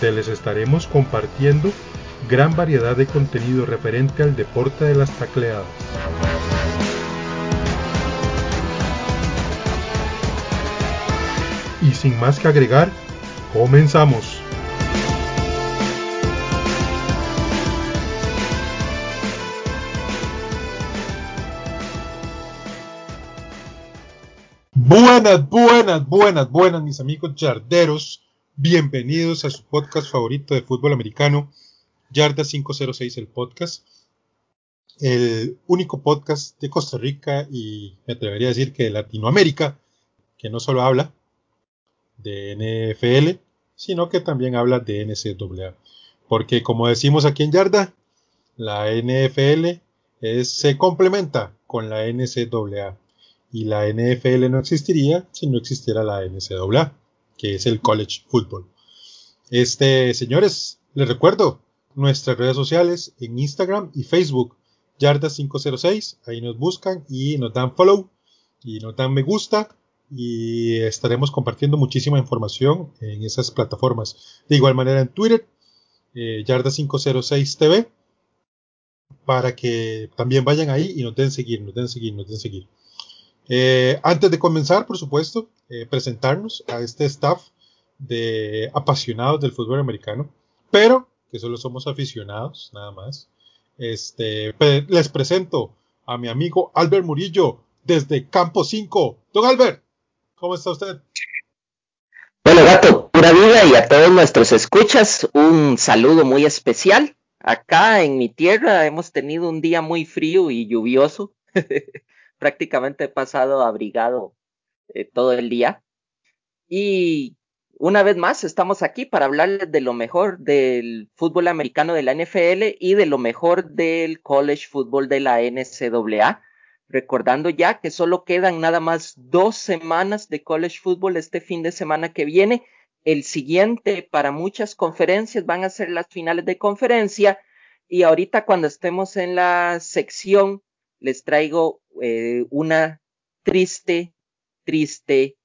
donde les estaremos compartiendo gran variedad de contenido referente al deporte de las tacleadas. Y sin más que agregar, comenzamos. Buenas, buenas, buenas, buenas, mis amigos yarderos. Bienvenidos a su podcast favorito de fútbol americano, Yarda 506, el podcast. El único podcast de Costa Rica y me atrevería a decir que de Latinoamérica, que no solo habla de NFL, sino que también habla de NCAA. Porque como decimos aquí en Yarda, la NFL se complementa con la NCAA. Y la NFL no existiría si no existiera la NCAA que es el college football. Este, señores, les recuerdo nuestras redes sociales en Instagram y Facebook, Yarda506, ahí nos buscan y nos dan follow y nos dan me gusta y estaremos compartiendo muchísima información en esas plataformas. De igual manera en Twitter, eh, Yarda506TV, para que también vayan ahí y nos den seguir, nos den seguir, nos den seguir. Eh, antes de comenzar, por supuesto, eh, presentarnos a este staff de apasionados del fútbol americano, pero que solo somos aficionados, nada más. Este, les presento a mi amigo Albert Murillo desde Campo 5. Don Albert, ¿cómo está usted? Bueno, gato, pura vida y a todos nuestros escuchas, un saludo muy especial. Acá en mi tierra hemos tenido un día muy frío y lluvioso. prácticamente he pasado abrigado eh, todo el día. Y una vez más estamos aquí para hablar de lo mejor del fútbol americano de la NFL y de lo mejor del college football de la NCAA. Recordando ya que solo quedan nada más dos semanas de college football este fin de semana que viene. El siguiente para muchas conferencias van a ser las finales de conferencia. Y ahorita cuando estemos en la sección les traigo eh, una triste, triste,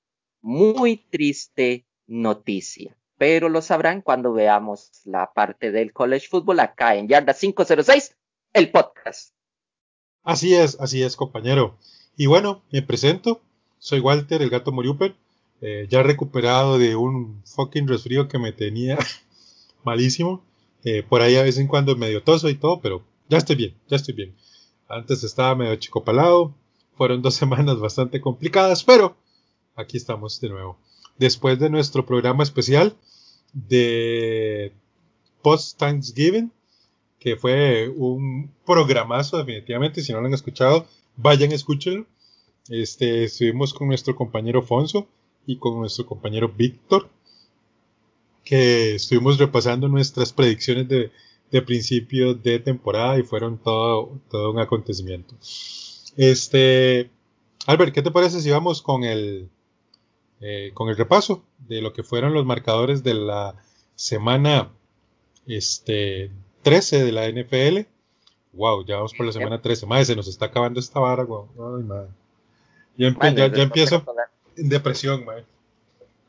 muy triste noticia. Pero lo sabrán cuando veamos la parte del college football acá en Yarda 506, el podcast. Así es, así es, compañero. Y bueno, me presento. Soy Walter, el gato Moriuper. Eh, ya recuperado de un fucking resfrío que me tenía malísimo. Eh, por ahí a vez en cuando medio toso y todo, pero ya estoy bien, ya estoy bien. Antes estaba medio chico palado. Fueron dos semanas bastante complicadas, pero aquí estamos de nuevo. Después de nuestro programa especial de Post Thanksgiving, que fue un programazo definitivamente, si no lo han escuchado, vayan, escúchenlo. Este, estuvimos con nuestro compañero Fonso y con nuestro compañero Víctor, que estuvimos repasando nuestras predicciones de, de principio de temporada y fueron todo, todo un acontecimiento. Este, Albert, ¿qué te parece si vamos con el, eh, con el repaso de lo que fueron los marcadores de la semana este, 13 de la NFL? Wow, ya vamos por la semana 13. Madre, se nos está acabando esta vara, Ay, madre. Ya, ya, empiezo en depresión, madre.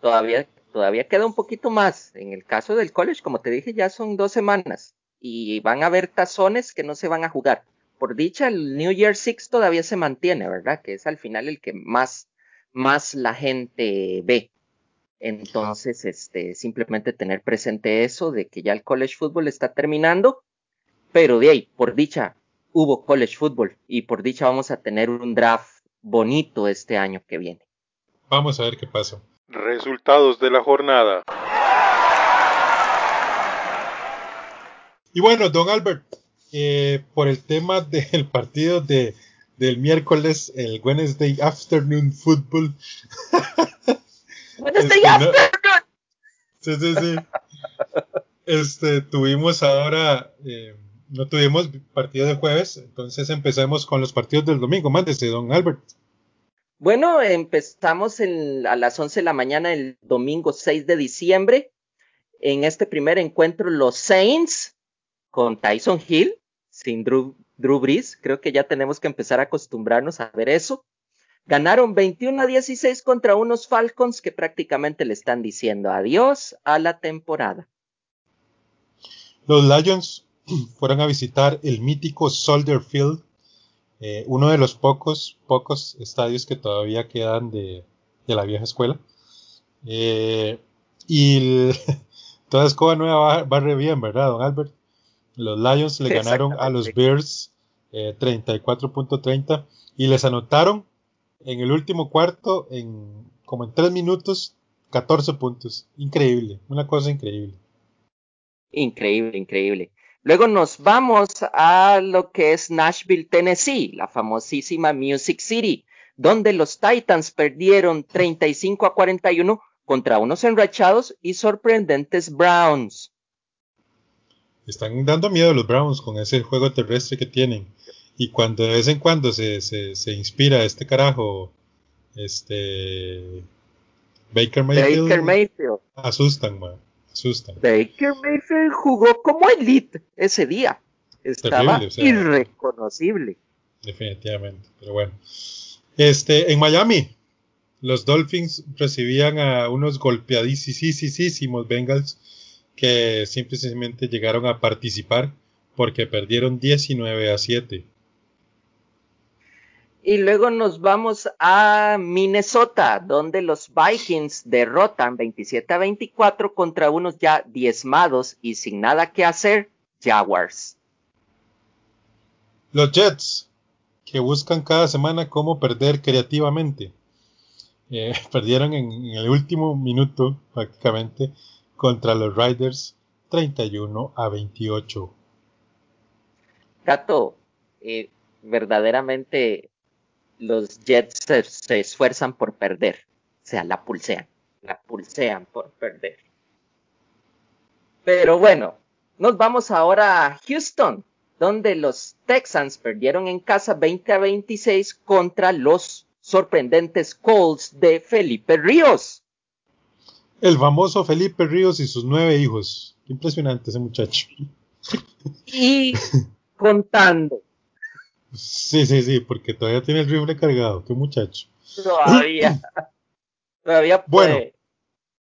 Todavía, todavía queda un poquito más. En el caso del college, como te dije, ya son dos semanas y van a haber tazones que no se van a jugar. Por dicha, el New Year Six todavía se mantiene, ¿verdad? Que es al final el que más, más la gente ve. Entonces, este, simplemente tener presente eso de que ya el college football está terminando, pero de ahí, por dicha, hubo college football y por dicha vamos a tener un draft bonito este año que viene. Vamos a ver qué pasa. Resultados de la jornada. Y bueno, don Albert, eh, por el tema del partido de, del miércoles, el Wednesday Afternoon Football, Buenos este, días, Sí, sí, sí. Este, tuvimos ahora, eh, no tuvimos partido de jueves, entonces empecemos con los partidos del domingo. Mándese, don Albert. Bueno, empezamos a las 11 de la mañana el domingo 6 de diciembre. En este primer encuentro, los Saints con Tyson Hill, sin Drew, Drew Brees. Creo que ya tenemos que empezar a acostumbrarnos a ver eso. Ganaron 21 a 16 contra unos Falcons que prácticamente le están diciendo adiós a la temporada. Los Lions fueron a visitar el mítico Soldier Field, eh, uno de los pocos, pocos estadios que todavía quedan de, la vieja escuela. Eh, y toda escoba nueva barre bien, ¿verdad, don Albert? Los Lions le ganaron a los Bears 34.30 eh, y les anotaron en el último cuarto, en como en tres minutos, 14 puntos. Increíble, una cosa increíble. Increíble, increíble. Luego nos vamos a lo que es Nashville, Tennessee, la famosísima Music City, donde los Titans perdieron 35 a 41 contra unos enrachados y sorprendentes Browns. Están dando miedo los Browns con ese juego terrestre que tienen. Y cuando de vez en cuando se, se, inspira este carajo, este Baker Mayfield, asustan, man, asustan. Baker Mayfield jugó como elite ese día. Estaba irreconocible. Definitivamente, pero bueno. Este, en Miami, los Dolphins recibían a unos golpeadísimos Bengals que simplemente llegaron a participar porque perdieron 19 a 7. Y luego nos vamos a Minnesota, donde los Vikings derrotan 27 a 24 contra unos ya diezmados y sin nada que hacer, Jaguars. Los Jets, que buscan cada semana cómo perder creativamente. Eh, perdieron en, el último minuto prácticamente contra los Riders 31 a 28. Gato, eh, verdaderamente los Jets se, esfuerzan por perder. O sea, la pulsean. La pulsean por perder. Pero bueno, nos vamos ahora a Houston, donde los Texans perdieron en casa 20 a 26 contra los sorprendentes Colts de Felipe Ríos. El famoso Felipe Ríos y sus nueve hijos. impresionante ese muchacho. Y contando. Sí, sí, sí, porque todavía tiene el rifle cargado. Qué muchacho. Todavía. todavía Bueno,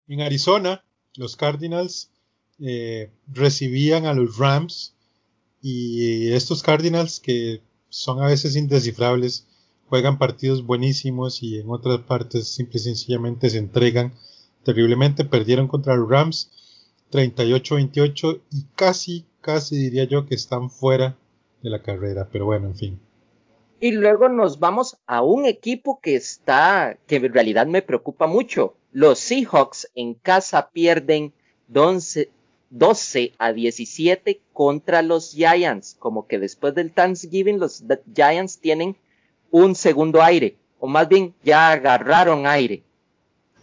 en Arizona, los Cardinals eh, recibían a los Rams y estos Cardinals que son a veces indescifrables, juegan partidos buenísimos y en otras partes simple y sencillamente se entregan terriblemente. Perdieron contra los Rams 38-28 y casi, casi diría yo que están fuera de la carrera, pero bueno, en fin. Y luego nos vamos a un equipo que está, que en realidad me preocupa mucho. Los Seahawks en casa pierden 12, 12 a 17 contra los Giants. Como que después del Thanksgiving los Giants tienen un segundo aire, o más bien ya agarraron aire.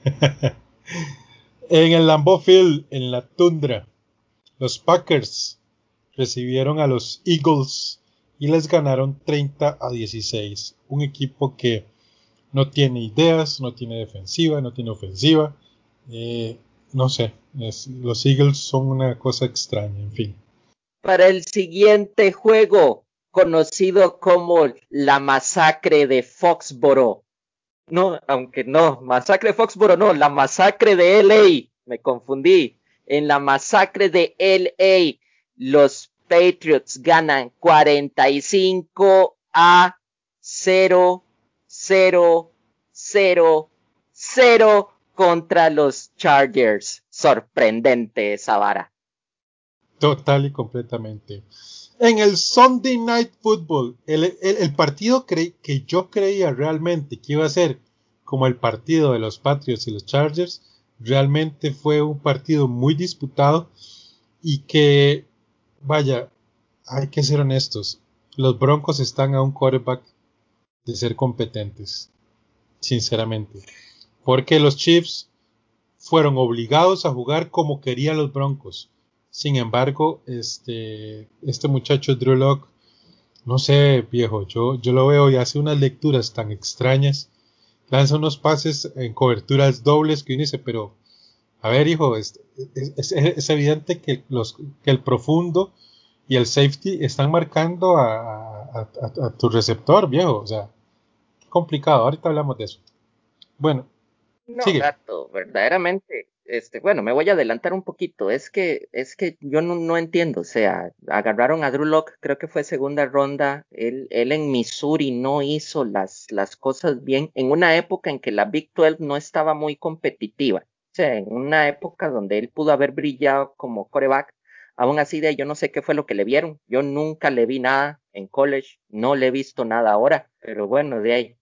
en el Lambeau Field, en la tundra, los Packers recibieron a los Eagles y les ganaron 30 a 16. Un equipo que no tiene ideas, no tiene defensiva, no tiene ofensiva. Eh, no sé, los Eagles son una cosa extraña, en fin. Para el siguiente juego, conocido como la masacre de Foxboro. No, aunque no, masacre de Foxboro no, la masacre de LA. Me confundí. En la masacre de LA, los Patriots ganan 45 a 0, 0, 0, 0 contra los Chargers. Sorprendente esa vara. Total y completamente. En el Sunday Night Football, el, partido que yo creía realmente que iba a ser como el partido de los Patriots y los Chargers, realmente fue un partido muy disputado y que Vaya, hay que ser honestos. Los Broncos están a un quarterback de ser competentes. Sinceramente. Porque los Chiefs fueron obligados a jugar como querían los Broncos. Sin embargo, este, este muchacho Drew Locke, no sé, viejo, yo, yo lo veo y hace unas lecturas tan extrañas, lanza unos pases en coberturas dobles que uno dice, pero, a ver, hijo, es, es, evidente que, los, que el profundo y el safety están marcando a, a tu receptor, viejo, o sea, complicado, ahorita hablamos de eso. Bueno, no, gato, verdaderamente, este, bueno, me voy a adelantar un poquito. Es que, es que yo no, entiendo. O sea, agarraron a Drew Locke, creo que fue segunda ronda. Él, él en Missouri no hizo las, las cosas bien. En una época en que la Big 12 no estaba muy competitiva. O sea, en una época donde él pudo haber brillado como coreback. Aún así, de yo no sé qué fue lo que le vieron. Yo nunca le vi nada en college. No le he visto nada ahora. Pero bueno, de ahí.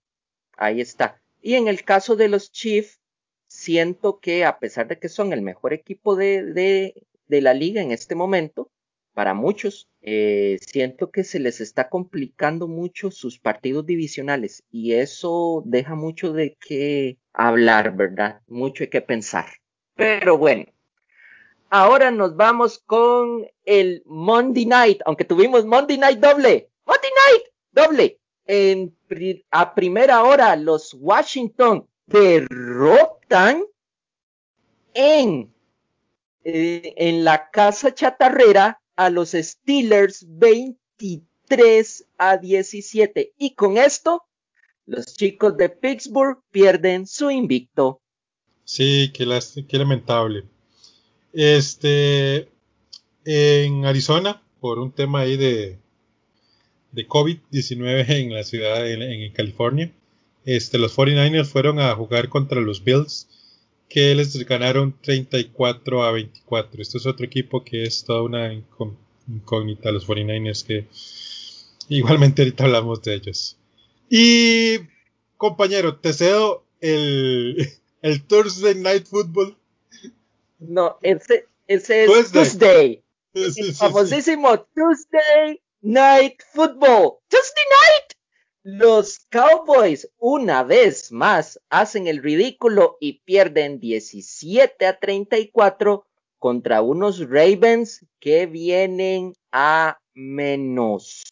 Ahí está. Y en el caso de los Chiefs, siento que a pesar de que son el mejor equipo de, de, de la liga en este momento, para muchos, eh, siento que se les está complicando mucho sus partidos divisionales y eso deja mucho de qué hablar, ¿verdad? Mucho de qué pensar. Pero bueno, ahora nos vamos con el Monday Night, aunque tuvimos Monday Night doble. Monday Night doble. En, a primera hora, los Washington derrotan en, eh, en la casa chatarrera a los Steelers 23 a 17. Y con esto, los chicos de Pittsburgh pierden su invicto. Sí, qué, qué lamentable. Este, en Arizona, por un tema ahí de, de COVID-19 en la ciudad, en, en California, este, los 49ers fueron a jugar contra los Bills, que les ganaron 34 a 24. Este es otro equipo que es toda una incógnita, los 49ers, que igualmente ahorita hablamos de ellos. Y, compañero, te cedo el, el Thursday Night Football. No, ese, ese es Tuesday. El famosísimo Tuesday Night Football. Tuesday Night. Los Cowboys una vez más hacen el ridículo y pierden 17 a 34 contra unos Ravens que vienen a menos.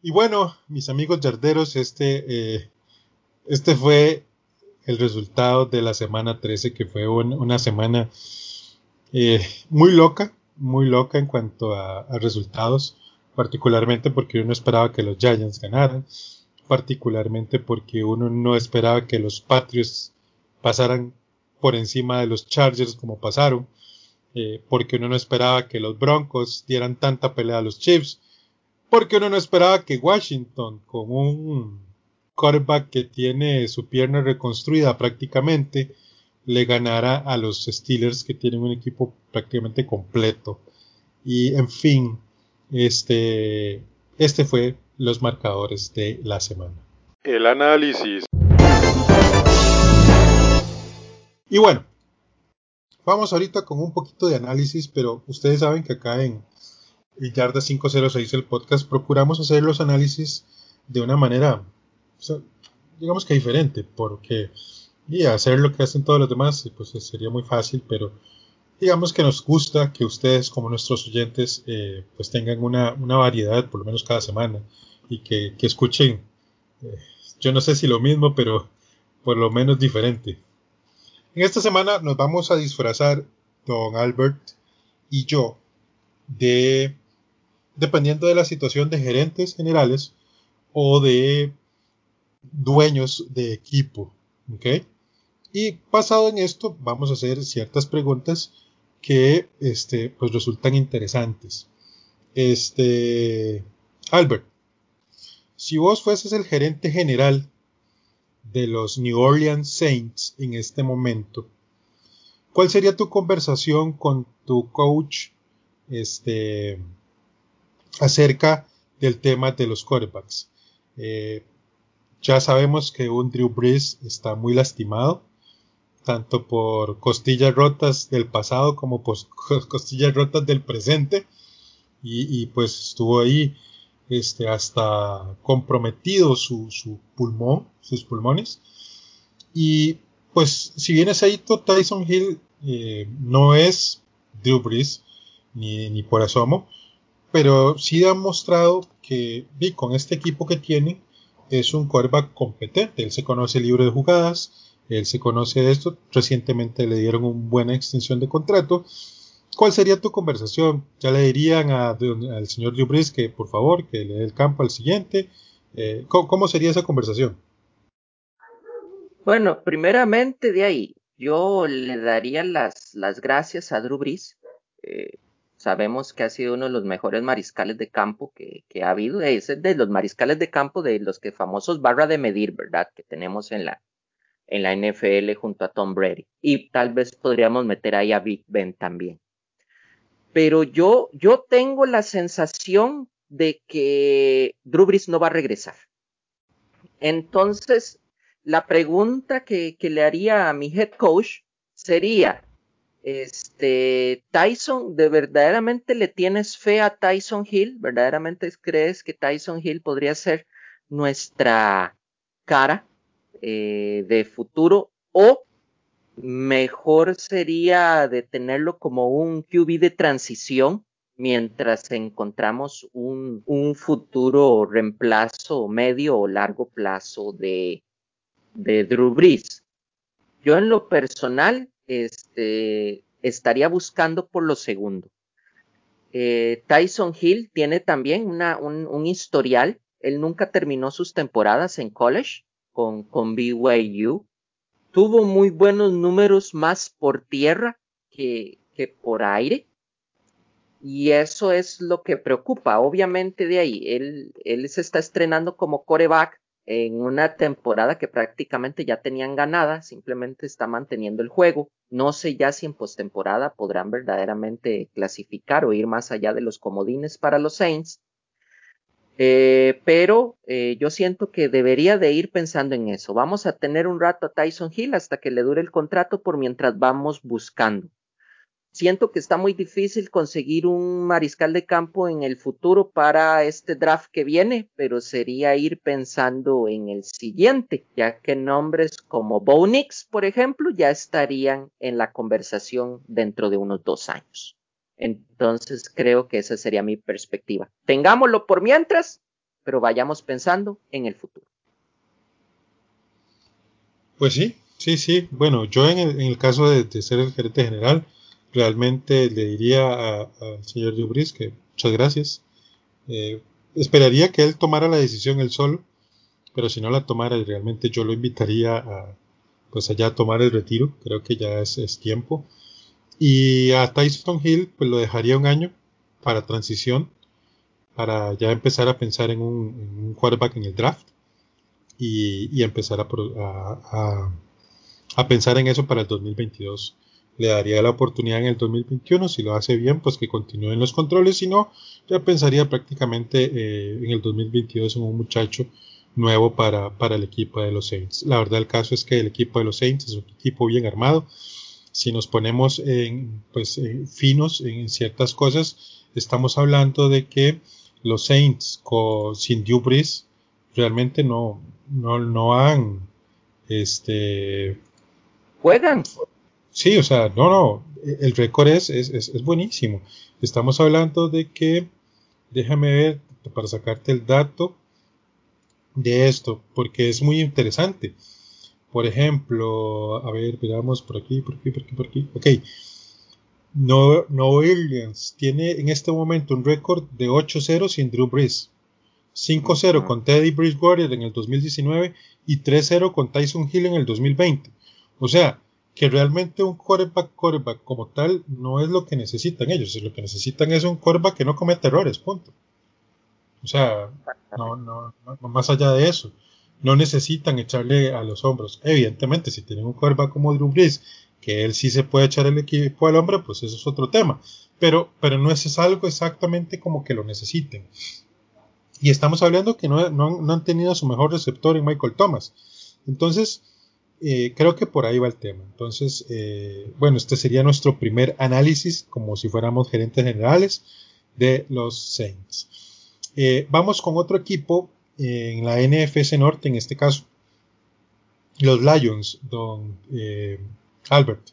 Y bueno, mis amigos yarderos, este, eh, este fue el resultado de la semana 13, que fue una semana eh, muy loca, muy loca en cuanto a resultados particularmente porque uno esperaba que los Giants ganaran, particularmente porque uno no esperaba que los Patriots pasaran por encima de los Chargers como pasaron, eh, porque uno no esperaba que los Broncos dieran tanta pelea a los Chiefs, porque uno no esperaba que Washington, con un quarterback que tiene su pierna reconstruida prácticamente, le ganara a los Steelers que tienen un equipo prácticamente completo. Y en fin, este, este fue los marcadores de la semana. El análisis. Y bueno, vamos ahorita con un poquito de análisis, pero ustedes saben que acá en Yarda 506 el podcast procuramos hacer los análisis de una manera, digamos que diferente, porque y hacer lo que hacen todos los demás, pues sería muy fácil, pero digamos que nos gusta que ustedes como nuestros oyentes eh, pues tengan una, variedad por lo menos cada semana y que, escuchen eh, yo no sé si lo mismo pero por lo menos diferente en esta semana nos vamos a disfrazar don Albert y yo de dependiendo de la situación de gerentes generales o de dueños de equipo ¿ok? y basado en esto vamos a hacer ciertas preguntas que este, pues resultan interesantes. Este, Albert, si vos fueses el gerente general de los New Orleans Saints en este momento, ¿cuál sería tu conversación con tu coach este, acerca del tema de los quarterbacks? Eh, ya sabemos que un Drew Brees está muy lastimado tanto por costillas rotas del pasado como por costillas rotas del presente y, pues estuvo ahí este, hasta comprometido su, pulmón, sus pulmones. Y pues si bien es ahí, Tyson Hill eh, no es Drew Brees, ni, ni, por asomo, pero sí ha mostrado que con este equipo que tiene es un quarterback competente. Él se conoce el libro de jugadas, él se conoce esto. Recientemente le dieron una buena extensión de contrato. ¿Cuál sería tu conversación? Ya le dirían al señor Brees que por favor que le dé el campo al siguiente. Eh, ¿cómo, sería esa conversación? Bueno, primeramente de ahí, yo le daría las, las gracias a Drew. Eh, sabemos que ha sido uno de los mejores mariscales de campo que, ha habido. Es de los mariscales de campo de los que famosos barra de medir, ¿verdad? Que tenemos en la, en la NFL junto a Tom Brady. Y tal vez podríamos meter ahí a Big Ben también. Pero yo, yo tengo la sensación de que Drew Brees no va a regresar. Entonces, la pregunta que, que le haría a mi head coach sería, este, Tyson, ¿de verdaderamente le tienes fe a Tyson Hill? ¿Verdaderamente crees que Tyson Hill podría ser nuestra cara eh, de futuro? ¿O mejor sería de tenerlo como un QB de transición mientras encontramos un, un futuro reemplazo medio o largo plazo de, de Drew Brees? Yo en lo personal este, estaría buscando por lo segundo. Eh, Tyson Hill tiene también una, un, historial. Él nunca terminó sus temporadas en college con, con BYU. Tuvo muy buenos números más por tierra que, que por aire. Y eso es lo que preocupa. Obviamente de ahí, él, él se está estrenando como coreback en una temporada que prácticamente ya tenían ganada, simplemente está manteniendo el juego. No sé ya si en postemporada podrán verdaderamente clasificar o ir más allá de los comodines para los Saints. Eh, pero eh, yo siento que debería de ir pensando en eso. Vamos a tener un rato a Tyson Hill hasta que le dure el contrato por mientras vamos buscando siento que está muy difícil conseguir un mariscal de campo en el futuro para este draft que viene, pero sería ir pensando en el siguiente, ya que nombres como Bonix, por ejemplo, ya estarían en la conversación dentro de unos dos años. Entonces creo que esa sería mi perspectiva. Tengámoslo por mientras, pero vayamos pensando en el futuro. Pues sí, sí, sí. Bueno, yo en el, caso de, ser el gerente general, realmente le diría al señor Dubris que muchas gracias. Eh, esperaría que él tomara la decisión él solo, pero si no la tomara, realmente yo lo invitaría a, pues allá a tomar el retiro. Creo que ya es, tiempo. Y a Tyson Hill, pues lo dejaría un año para transición, para ya empezar a pensar en un, quarterback en el draft y, empezar a, a, a, pensar en eso para el 2022 le daría la oportunidad en el 2021. Si lo hace bien, pues que continúe en los controles. Si no, ya pensaría prácticamente eh, en el 2022 en un muchacho nuevo para, para el equipo de los Saints. La verdad, el caso es que el equipo de los Saints es un equipo bien armado. Si nos ponemos en, pues, finos en ciertas cosas, estamos hablando de que los Saints con, sin Drew realmente no, no, no han este, juegan Sí, o sea, no, no, el récord es, es, es, buenísimo. Estamos hablando de que, déjame ver, para sacarte el dato de esto, porque es muy interesante. Por ejemplo, a ver, veamos por aquí, por aquí, por aquí, por aquí. Ok. No, no Williams tiene en este momento un récord de 8-0 sin Drew Brees. 5-0 con Teddy Bridgewater en el 2019 y 3-0 con Tyson Hill en el 2020. O sea, que realmente un quarterback, quarterback como tal no es lo que necesitan ellos, lo que necesitan es un quarterback que no cometa errores, punto. O sea, no, no, no, más allá de eso, no necesitan echarle a los hombros. Evidentemente, si tienen un quarterback como Drew Brees, que él sí se puede echar el equipo al hombro, pues eso es otro tema. Pero, pero no es algo exactamente como que lo necesiten. Y estamos hablando que no, no han tenido su mejor receptor en Michael Thomas. Entonces, eh, creo que por ahí va el tema. Entonces, eh, bueno, este sería nuestro primer análisis, como si fuéramos gerentes generales de los Saints. Eh, vamos con otro equipo en la NFC Norte, en este caso. los Lions, don eh, Albert.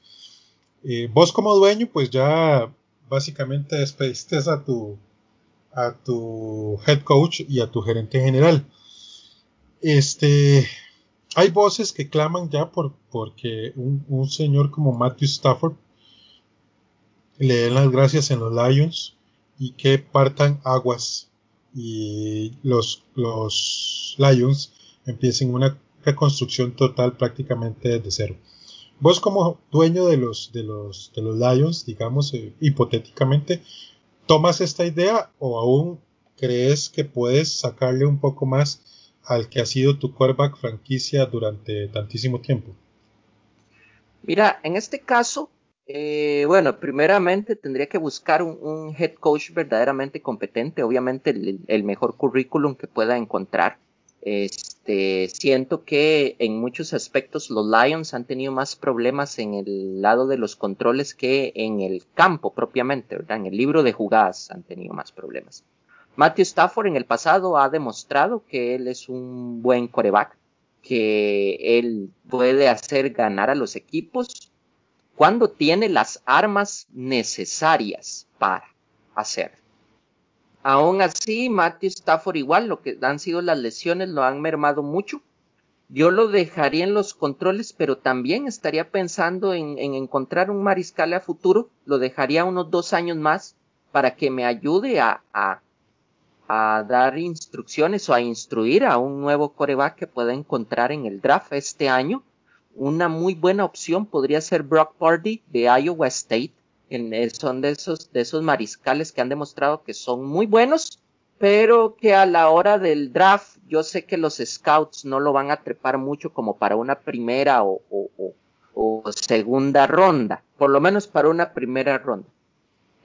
Eh, vos como dueño, pues ya básicamente despediste a tu, a tu head coach y a tu gerente general. Este, hay voces que claman ya por porque un, señor como Matthew Stafford le den las gracias en los Lions y que partan aguas y los, los Lions empiecen una reconstrucción total prácticamente desde cero. Vos como dueño de los, de los, de los Lions, digamos, eh, hipotéticamente, ¿tomas esta idea o aún crees que puedes sacarle un poco más al que ha sido tu quarterback franquicia durante tantísimo tiempo? Mira, en este caso, eh, bueno, primeramente tendría que buscar un, head coach verdaderamente competente, obviamente el, mejor currículum que pueda encontrar. Este, siento que en muchos aspectos los Lions han tenido más problemas en el lado de los controles que en el campo propiamente, ¿verdad? En el libro de jugadas han tenido más problemas. Matthew Stafford en el pasado ha demostrado que él es un buen coreback, que él puede hacer ganar a los equipos cuando tiene las armas necesarias para hacerlo. Aún así, Matthew Stafford igual, lo que han sido las lesiones lo han mermado mucho. Yo lo dejaría en los controles, pero también estaría pensando en, encontrar un mariscal a futuro. Lo dejaría unos dos años más para que me ayude a, a, a dar instrucciones o a instruir a un nuevo coreback que pueda encontrar en el draft este año. Una muy buena opción podría ser Brock Purdy de Iowa State eh, son de esos, de esos mariscales que han demostrado que son muy buenos, pero que a la hora del draft yo sé que los scouts no lo van a trepar mucho como para una primera o, segunda ronda, por lo menos para una primera ronda.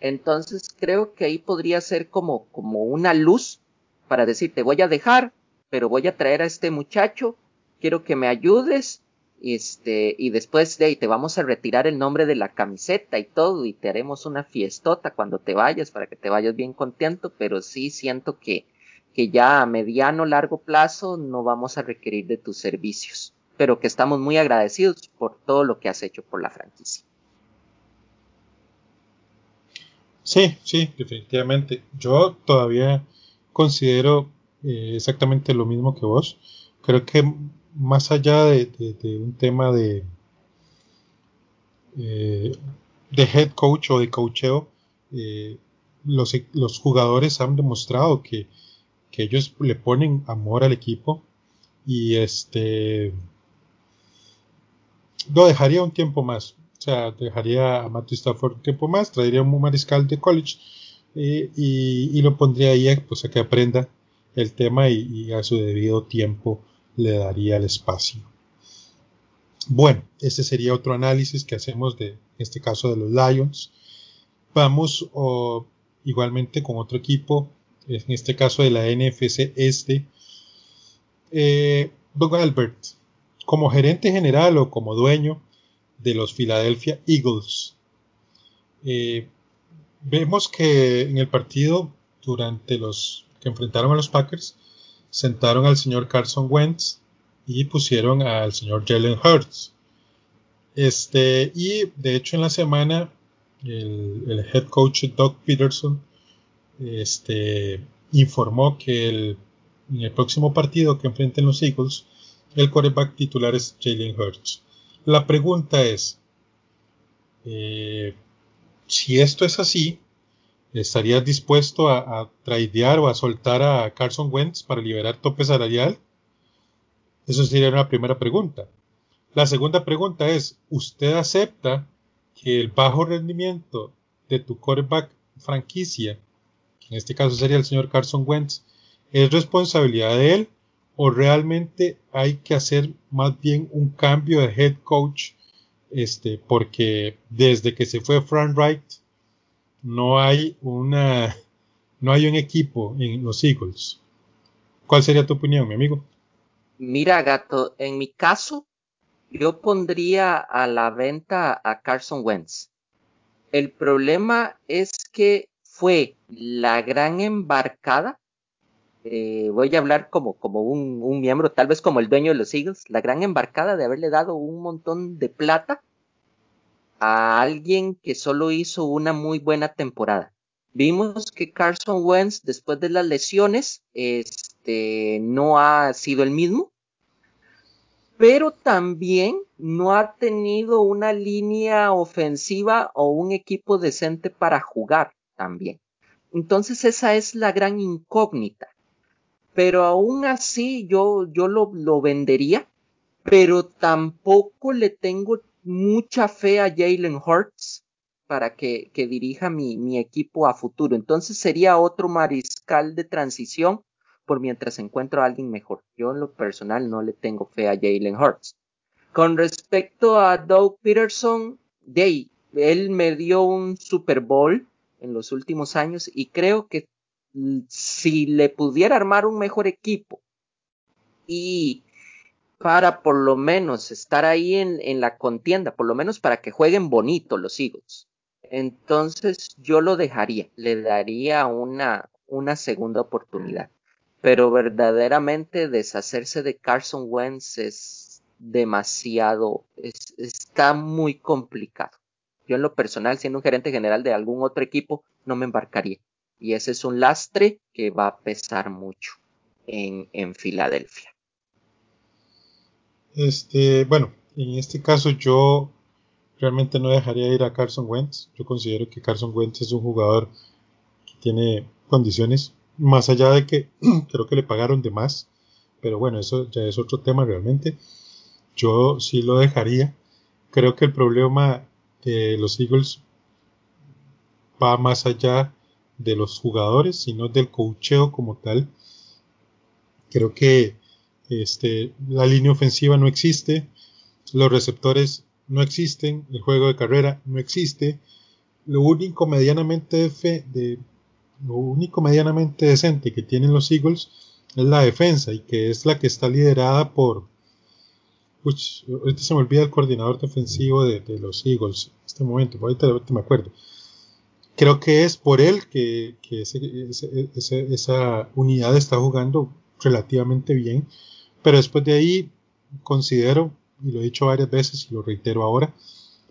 Entonces creo que ahí podría ser como, como una luz para decir, te voy a dejar, pero voy a traer a este muchacho, quiero que me ayudes este, y después de ahí te vamos a retirar el nombre de la camiseta y todo, y te haremos una fiestota cuando te vayas para que te vayas bien contento, pero sí siento que, que ya a mediano largo plazo no vamos a requerir de tus servicios, pero que estamos muy agradecidos por todo lo que has hecho por la franquicia. Sí, sí, definitivamente. Yo todavía considero eh, exactamente lo mismo que vos. Creo que más allá de, un tema de, eh, de head coach o de coacheo, eh, los, los, jugadores han demostrado que, que, ellos le ponen amor al equipo y este lo dejaría un tiempo más. O sea, dejaría a Matthew Stafford un tiempo más, traería un mariscal de college eh, y, lo pondría ahí pues, a que aprenda el tema y a su debido tiempo le daría el espacio. Bueno, este sería otro análisis que hacemos de este caso de los Lions. Vamos igualmente con otro equipo, en este caso de la NFC Este. Eh, Doug Albert, como gerente general o como dueño de los Philadelphia Eagles, eh, vemos que en el partido durante los que enfrentaron a los Packers, sentaron al señor Carson Wentz y pusieron al señor Jalen Hurts. Este, y de hecho en la semana el, head coach Doug Peterson este, informó que el, en el próximo partido que enfrenten los Eagles, el quarterback titular es Jalen Hurts. La pregunta es, eh, si esto es así, ¿Estarías dispuesto a, a, tradear o a soltar a Carson Wentz para liberar tope salarial? Eso sería una primera pregunta. La segunda pregunta es, ¿usted acepta que el bajo rendimiento de tu quarterback franquicia, que en este caso sería el señor Carson Wentz, es responsabilidad de él o realmente hay que hacer más bien un cambio de head coach este, porque desde que se fue Frank Wright no hay una no hay un equipo en los Eagles. ¿Cuál sería tu opinión, mi amigo? Mira, gato, en mi caso, yo pondría a la venta a Carson Wentz. El problema es que fue la gran embarcada eh, voy a hablar como, como un, un, miembro, tal vez como el dueño de los Eagles, la gran embarcada de haberle dado un montón de plata a alguien que solo hizo una muy buena temporada. Vimos que Carson Wentz, después de las lesiones, este, no ha sido el mismo, pero también no ha tenido una línea ofensiva o un equipo decente para jugar también. Entonces esa es la gran incógnita pero aún así yo, yo lo, lo vendería, pero tampoco le tengo mucha fe a Jalen Hurts para que, que dirija mi, mi, equipo a futuro. Entonces sería otro mariscal de transición por mientras encuentro a alguien mejor. Yo en lo personal no le tengo fe a Jalen Hurts. Con respecto a Doug Peterson, Day, él me dio un Super Bowl en los últimos años y creo que si le pudiera armar un mejor equipo y para por lo menos estar ahí en, en, la contienda, por lo menos para que jueguen bonito los Eagles. Entonces yo lo dejaría, le daría una, una segunda oportunidad. Pero verdaderamente deshacerse de Carson Wentz es demasiado, es, está muy complicado. Yo en lo personal, siendo un gerente general de algún otro equipo, no me embarcaría y ese es un lastre que va a pesar mucho en, en Filadelfia. Este, bueno, en este caso yo realmente no dejaría ir a Carson Wentz. Yo considero que Carson Wentz es un jugador que tiene condiciones, más allá de que creo que le pagaron de más, pero bueno, eso ya es otro tema realmente. Yo sí lo dejaría. Creo que el problema de los Eagles va más allá de los jugadores, sino del cocheo como tal. Creo que este, la línea ofensiva no existe, los receptores no existen, el juego de carrera no existe. Lo único medianamente de, lo único medianamente decente que tienen los Eagles es la defensa y que es la que está liderada por Uch, ahorita se me olvida el coordinador defensivo de, los Eagles en este momento, ahorita, ahorita me acuerdo creo que es por él que, que ese, esa unidad está jugando relativamente bien. Pero después de ahí considero, y lo he dicho varias veces y lo reitero ahora,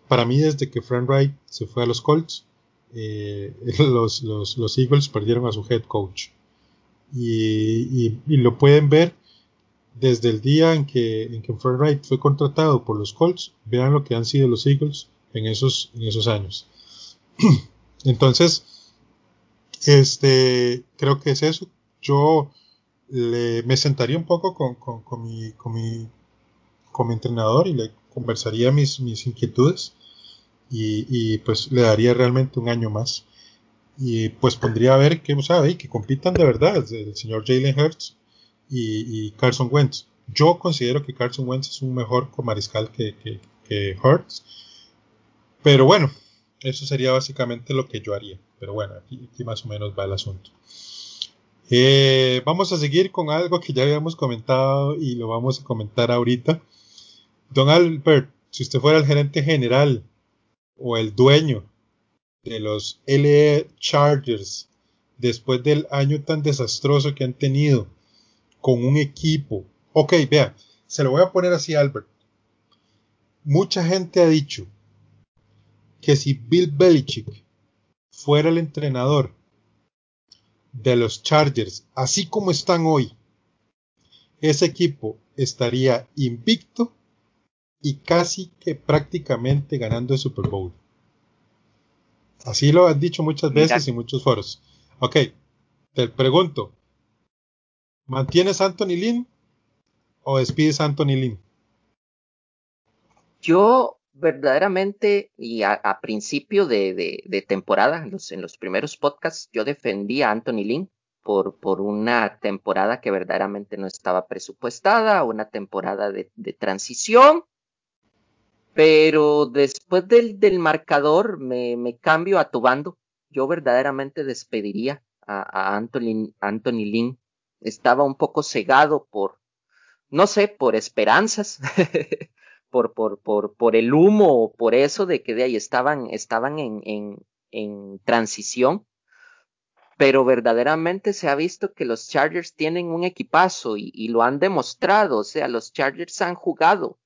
para mí desde que Frank Wright se fue a los Colts, eh, los, los, los, Eagles perdieron a su head coach. Y, y, lo pueden ver desde el día en que, en que Frank Wright fue contratado por los Colts. Vean lo que han sido los Eagles en esos, en esos años. Entonces, este, creo que es eso. Yo le, me sentaría un poco con, con, mi, con, mi, con mi entrenador y le conversaría mis, mis inquietudes y, y, pues le daría realmente un año más. Y pues pondría a ver qué sabe y que compitan de verdad el señor Jalen Hurts y, y, Carson Wentz. Yo considero que Carson Wentz es un mejor comariscal que, que, que Hurts. Pero bueno, eso sería básicamente lo que yo haría. Pero bueno, aquí, aquí más o menos va el asunto. Eh, vamos a seguir con algo que ya habíamos comentado y lo vamos a comentar ahorita. Don Albert, si usted fuera el gerente general o el dueño de los LE Chargers después del año tan desastroso que han tenido con un equipo. Ok, vea, se lo voy a poner así, Albert. Mucha gente ha dicho que si Bill Belichick fuera el entrenador de los Chargers, así como están hoy, ese equipo estaría invicto y casi que prácticamente ganando el Super Bowl. Así lo han dicho muchas veces en muchos foros. Ok, te pregunto, ¿mantienes Anthony Lynn o despides a Anthony Lynn? Yo verdaderamente, y a, principio de, temporada, en los, primeros podcasts, yo defendía a Anthony Lynn por, por una temporada que verdaderamente no estaba presupuestada, una temporada de, transición, pero después del, del marcador me, cambio a tu bando. Yo verdaderamente despediría a, a Anthony, Anthony Lynn. Estaba un poco cegado por, no sé, por esperanzas. por, por, por, por el humo por eso de que de ahí estaban, estaban en, en, transición. pero verdaderamente se ha visto que los Chargers tienen un equipazo y, y, lo han demostrado, o sea, los Chargers han jugado,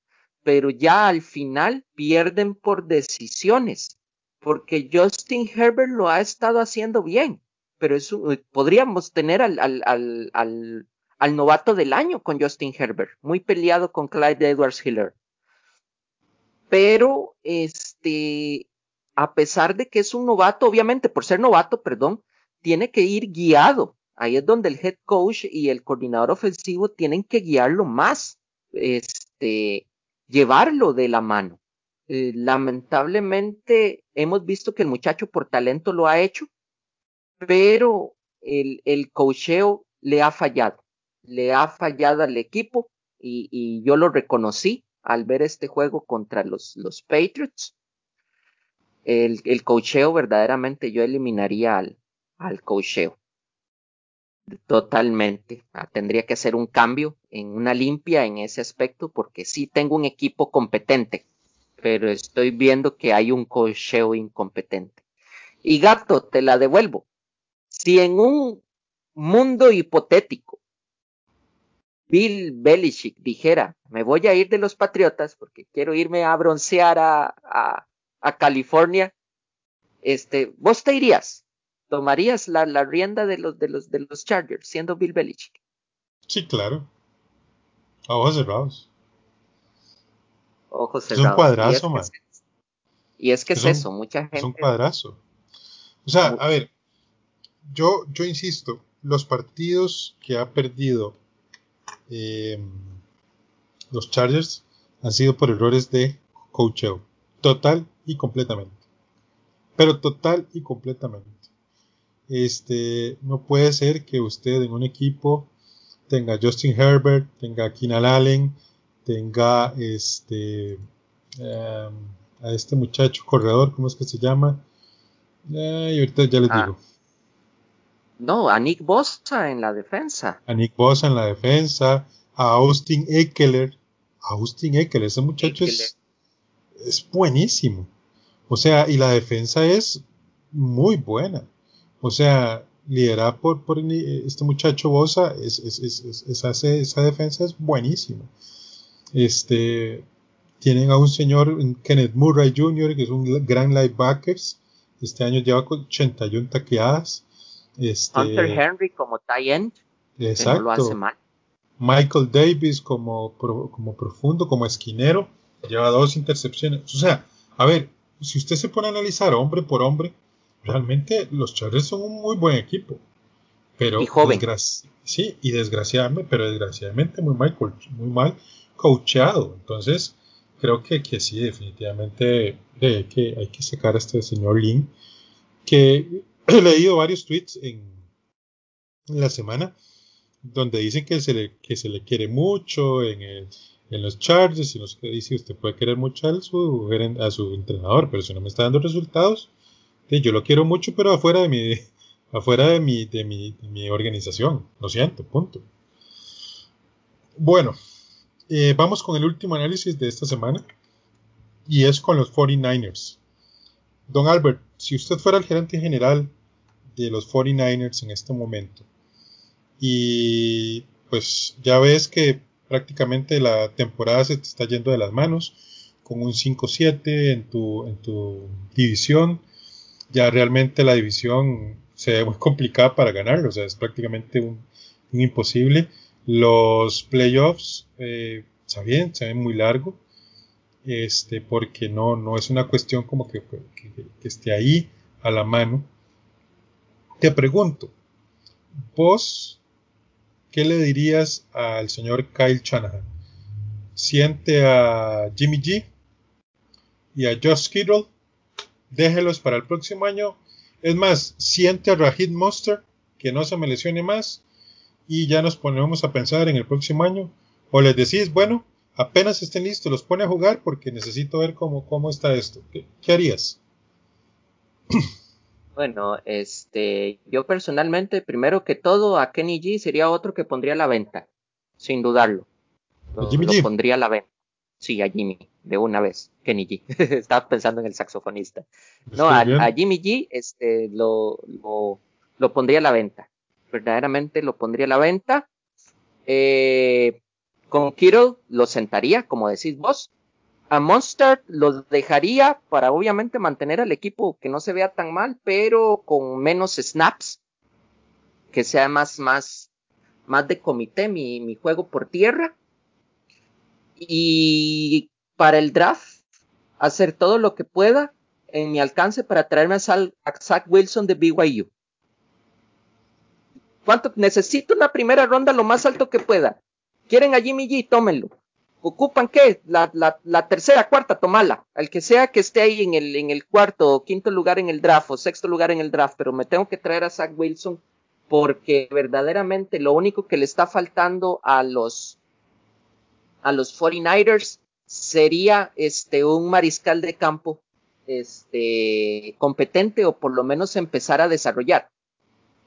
pero ya al final pierden por decisiones, porque Justin Herbert lo ha estado haciendo bien, pero eso, podríamos tener al, al, al, al novato del año con Justin Herbert, muy peleado con Clyde Edwards Hiller. Pero, este, a pesar de que es un novato, obviamente por ser novato, perdón, tiene que ir guiado. Ahí es donde el head coach y el coordinador ofensivo tienen que guiarlo más, este, llevarlo de la mano. Eh, lamentablemente hemos visto que el muchacho por talento lo ha hecho, pero el, el cocheo le ha fallado, le ha fallado al equipo y, y yo lo reconocí al ver este juego contra los, los Patriots. El, el cocheo verdaderamente yo eliminaría al, al cocheo. Totalmente. Ah, tendría que hacer un cambio en una limpia en ese aspecto porque sí tengo un equipo competente, pero estoy viendo que hay un cocheo incompetente. Y gato, te la devuelvo. Si en un mundo hipotético Bill Belichick dijera, me voy a ir de los Patriotas porque quiero irme a broncear a, a, a California, este, vos te irías tomarías la, la, rienda de los, de, los, de los Chargers, siendo Bill Belichick. Sí, claro. A ojos cerrados. Ojos cerrados. Es un cuadrazo, man. Y es que es, eso, mucha gente. Es un cuadrazo. O sea, a ver, yo, yo insisto, los partidos que ha perdido eh, los Chargers han sido por errores de coacheo. Total y completamente. Pero total y completamente. Este, no puede ser que usted en un equipo tenga Justin Herbert, tenga Keenan Allen, tenga este um, a este muchacho corredor, ¿cómo es que se llama? Eh, y ahorita ya les Ah. digo. No, a Nick Bosa en la defensa. A Nick Bosa en la defensa, a Austin Eckler. A Austin Eckler, ese muchacho es, es buenísimo. O sea, y la defensa es muy buena. O sea, liderada por, por este muchacho Bosa, es, es, es, esa, esa defensa es buenísima. Este, tienen a un señor Kenneth Murray Jr., que es un gran linebacker. Este año lleva 81 taqueadas. Este, Hunter Henry como tight end, exacto. que no lo hace mal. Michael Davis como, como profundo, como esquinero, lleva dos intercepciones. O sea, a ver, si usted se pone a analizar hombre por hombre, realmente los Chargers son un muy buen equipo. Pero y joven. Sí, y desgraciadamente, pero desgraciadamente muy mal, muy mal coacheado. Entonces, creo que, que sí, definitivamente de, que hay que sacar a este señor Lin, que he leído varios tweets en, la semana donde dicen que se le, que se le quiere mucho en, en los Chargers y no sé qué dice, usted puede querer mucho a su, a su entrenador, pero si no me está dando resultados, yo lo quiero mucho, pero afuera de mi, afuera de mi, de mi, de mi organización, lo siento, punto. Bueno, eh, vamos con el último análisis de esta semana y es con los 49ers. Don Albert, si usted fuera el gerente general de los 49ers en este momento, y pues ya ves que prácticamente la temporada se te está yendo de las manos con un 5-7 en tu, en tu división. Ya realmente la división se ve muy complicada para ganarlo, o sea, es prácticamente un, imposible. Los playoffs eh, se ven muy largo, este, porque no, no es una cuestión como que, que, esté ahí a la mano. Te pregunto, vos ¿qué le dirías al señor Kyle Shanahan? Siente a Jimmy G y a Josh Kittle, déjelos para el próximo año. Es más, siente a Raheem Monster, que no se me lesione más, y ya nos ponemos a pensar en el próximo año. O les decís, bueno, apenas estén listos, los pone a jugar porque necesito ver cómo, cómo está esto. ¿Qué, qué harías? Bueno, este, yo personalmente, primero que todo, a Kenny G sería otro que pondría a la venta, sin dudarlo. Lo, Jimmy lo G. pondría a la venta. Sí, a Jimmy, de una vez, Kenny G. Estaba pensando en el saxofonista. No, a, a, Jimmy G, este, lo, lo, lo pondría a la venta. Verdaderamente lo pondría a la venta. Eh, con Kittle lo sentaría, como decís vos. A Monster lo dejaría para obviamente mantener al equipo que no se vea tan mal, pero con menos snaps, que sea más, más, más de comité mi, mi juego por tierra. Y para el draft, hacer todo lo que pueda en mi alcance para traerme a, Zach Wilson de BYU. ¿Cuánto? Necesito una primera ronda lo más alto que pueda. ¿Quieren a Jimmy G? Tómenlo. ¿Ocupan qué? La, la, tercera, cuarta, tomala. Al que sea que esté ahí en el, en el cuarto o quinto lugar en el draft o sexto lugar en el draft, pero me tengo que traer a Zach Wilson porque verdaderamente lo único que le está faltando a los a los 49ers sería este un mariscal de campo este competente o por lo menos empezar a desarrollar.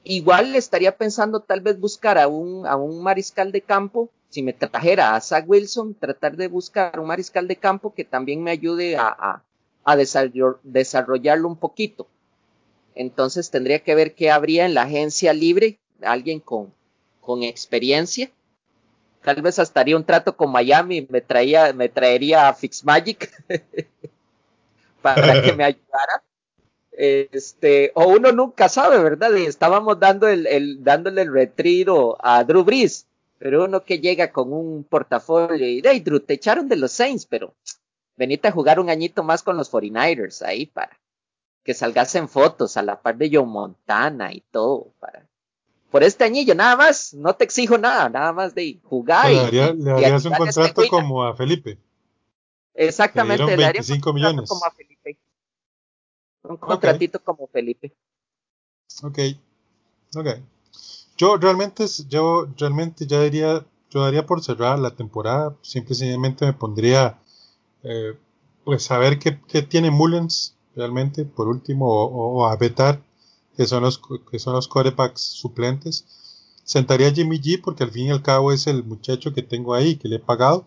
Igual estaría pensando tal vez buscar a un, a un mariscal de campo, si me trajera a Zach Wilson, tratar de buscar un mariscal de campo que también me ayude a, a, desarrollarlo un poquito. Entonces tendría que ver qué habría en la agencia libre, alguien con, con experiencia Tal vez hasta haría un trato con Miami, me traía, me traería a Fitzmagic para que me ayudara. Este, o uno nunca sabe, ¿verdad? Y estábamos dando el, el, dándole el retiro a Drew Brees, pero uno que llega con un portafolio y, hey, Drew, te echaron de los Saints, pero venite a jugar un añito más con los 49ers ahí para que salgas en fotos a la par de Joe Montana y todo, para por este añillo, nada más, no te exijo nada, nada más de jugar. Le, daría, le darías un contrato como a Felipe. Exactamente, le, daría un millones. como a Felipe. Un contratito como Felipe. Ok, ok. Yo realmente, yo realmente ya diría, yo daría por cerrar la temporada, simple sencillamente me pondría, eh, pues saber qué, qué tiene Mullens realmente, por último, o, o a vetar que son los, que son los corebacks suplentes. Sentaría a Jimmy G porque al fin y al cabo es el muchacho que tengo ahí, que le he pagado.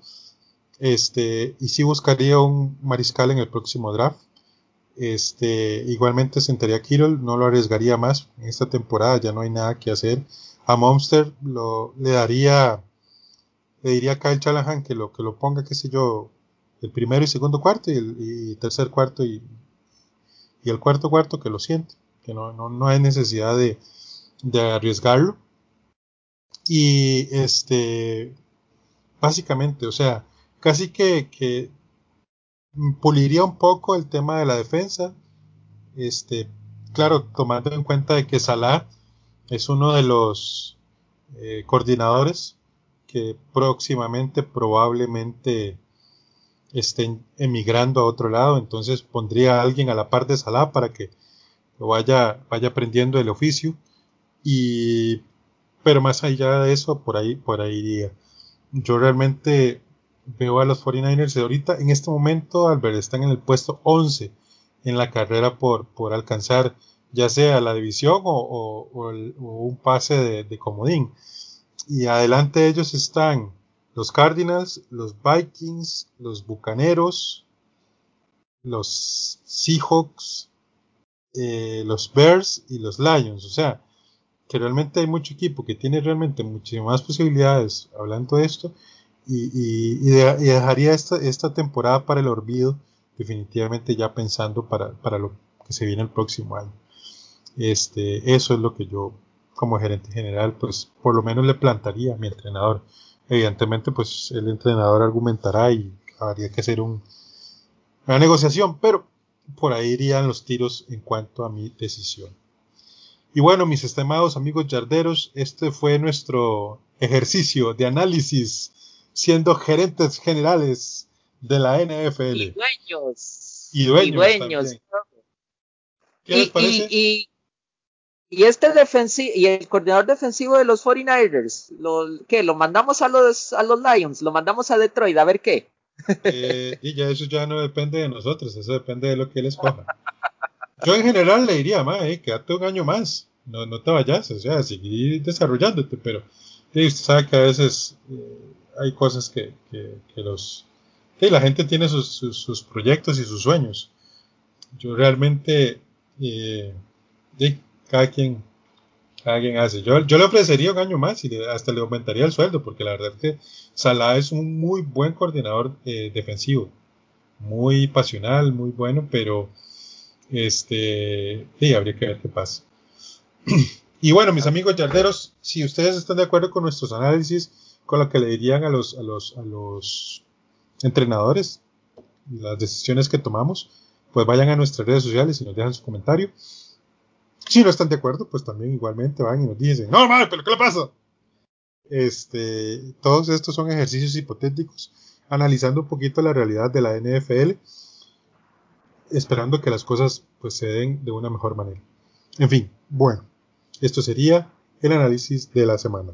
Este, y sí buscaría un mariscal en el próximo draft. Este, igualmente sentaría a Kittle, no lo arriesgaría más en esta temporada, ya no hay nada que hacer. A Monster lo, le daría, le diría a Kyle Chalahan que lo, que lo ponga, qué sé yo, el primero y segundo cuarto y el tercer cuarto y, y el cuarto cuarto que lo siente que no, no, no hay necesidad de, de arriesgarlo. Y este, básicamente, o sea, casi que puliría un poco el tema de la defensa. Este, claro, tomando en cuenta de que Salah es uno de los eh, coordinadores que próximamente probablemente estén emigrando a otro lado, entonces pondría a alguien a la par de Salah para que vaya, vaya aprendiendo el oficio. Y, pero más allá de eso, por ahí, por ahí iría. Yo realmente veo a los 49ers de ahorita. En este momento, Albert, están en el puesto 11 en la carrera por, por alcanzar ya sea la división o, un pase de, comodín. Y adelante de ellos están los Cardinals, los Vikings, los Bucaneros, los Seahawks, eh, los Bears y los Lions. O sea, que realmente hay mucho equipo que tiene realmente muchísimas posibilidades hablando de esto y, dejaría esta, temporada para el olvido definitivamente ya pensando para, lo que se viene el próximo año. Este, eso es lo que yo como gerente general pues por lo menos le plantaría a mi entrenador. Evidentemente pues el entrenador argumentará y habría que hacer un, una negociación, pero por ahí irían los tiros en cuanto a mi decisión. Y bueno, mis estimados amigos yarderos, este fue nuestro ejercicio de análisis siendo gerentes generales de la NFL. Y dueños. Y dueños. ¿Qué les parece? Y, este defensivo y el coordinador defensivo de los 49ers, lo, ¿qué? ¿Lo mandamos a los, a los Lions? ¿Lo mandamos a Detroit? A ver qué. Eh, y ya eso ya no depende de nosotros, eso depende de lo que él escoja. Yo en general le diría, ma, eh, quédate un año más, no, no te vayas, o sea, seguir desarrollándote, pero usted sabe que a veces eh, hay cosas que, que, los... que la gente tiene sus, sus, proyectos y sus sueños. Yo realmente, eh, cada quien Alguien hace. Yo, yo le ofrecería un año más y hasta le aumentaría el sueldo, porque la verdad es que Salah es un muy buen coordinador eh, defensivo. Muy pasional, muy bueno, pero este, sí, habría que ver qué pasa. y bueno, mis amigos yarderos, si ustedes están de acuerdo con nuestros análisis, con lo que le dirían a los, a los, a los entrenadores, las decisiones que tomamos, pues vayan a nuestras redes sociales y nos dejan su comentario. Si no están de acuerdo, pues también igualmente van y nos dicen, no, madre, pero ¿qué le pasa? Este, todos estos son ejercicios hipotéticos, analizando un poquito la realidad de la NFL, esperando que las cosas pues se den de una mejor manera. En fin, bueno, esto sería el análisis de la semana.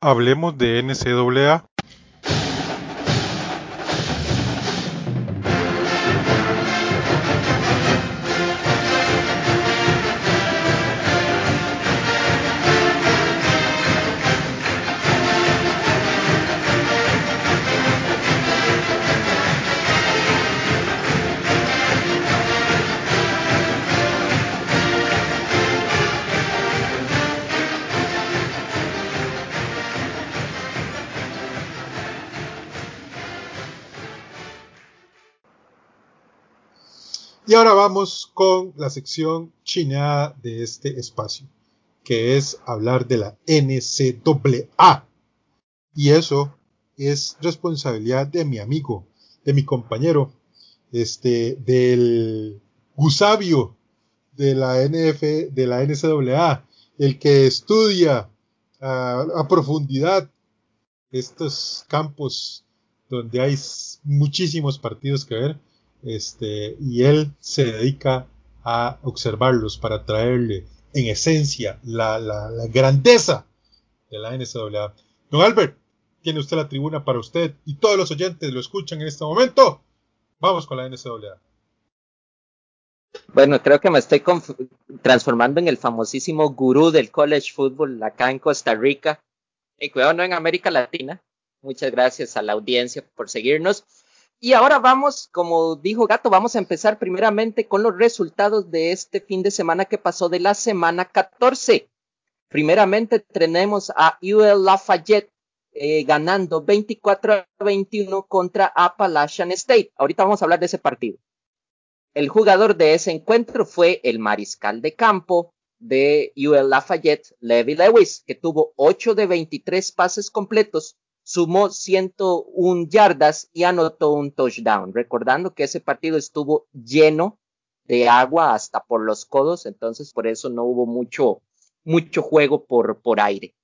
Hablemos de NCAA ahora vamos con la sección chineada de este espacio, que es hablar de la NCAA. Y eso es responsabilidad de mi amigo, de mi compañero, este, del gusabio de la NF, de la NCAA, el que estudia a, a profundidad estos campos donde hay muchísimos partidos que ver este, y él se dedica a observarlos para traerle en esencia la, la, grandeza de la NCAA. Don Albert, tiene usted la tribuna para usted y todos los oyentes lo escuchan en este momento. Vamos con la NCAA. Bueno, creo que me estoy transformando en el famosísimo gurú del college football acá en Costa Rica. Y cuidado, no en América Latina. Muchas gracias a la audiencia por seguirnos. Y ahora vamos, como dijo Gato, vamos a empezar primeramente con los resultados de este fin de semana que pasó de la semana 14. Primeramente tenemos a UL Lafayette eh, ganando 24 a 21 contra Appalachian State. Ahorita vamos a hablar de ese partido. El jugador de ese encuentro fue el mariscal de campo de UL Lafayette, Levi Lewis, que tuvo 8 de 23 pases completos sumó 101 yardas y anotó un touchdown. Recordando que ese partido estuvo lleno de agua hasta por los codos, entonces por eso no hubo mucho, mucho juego por, por aire.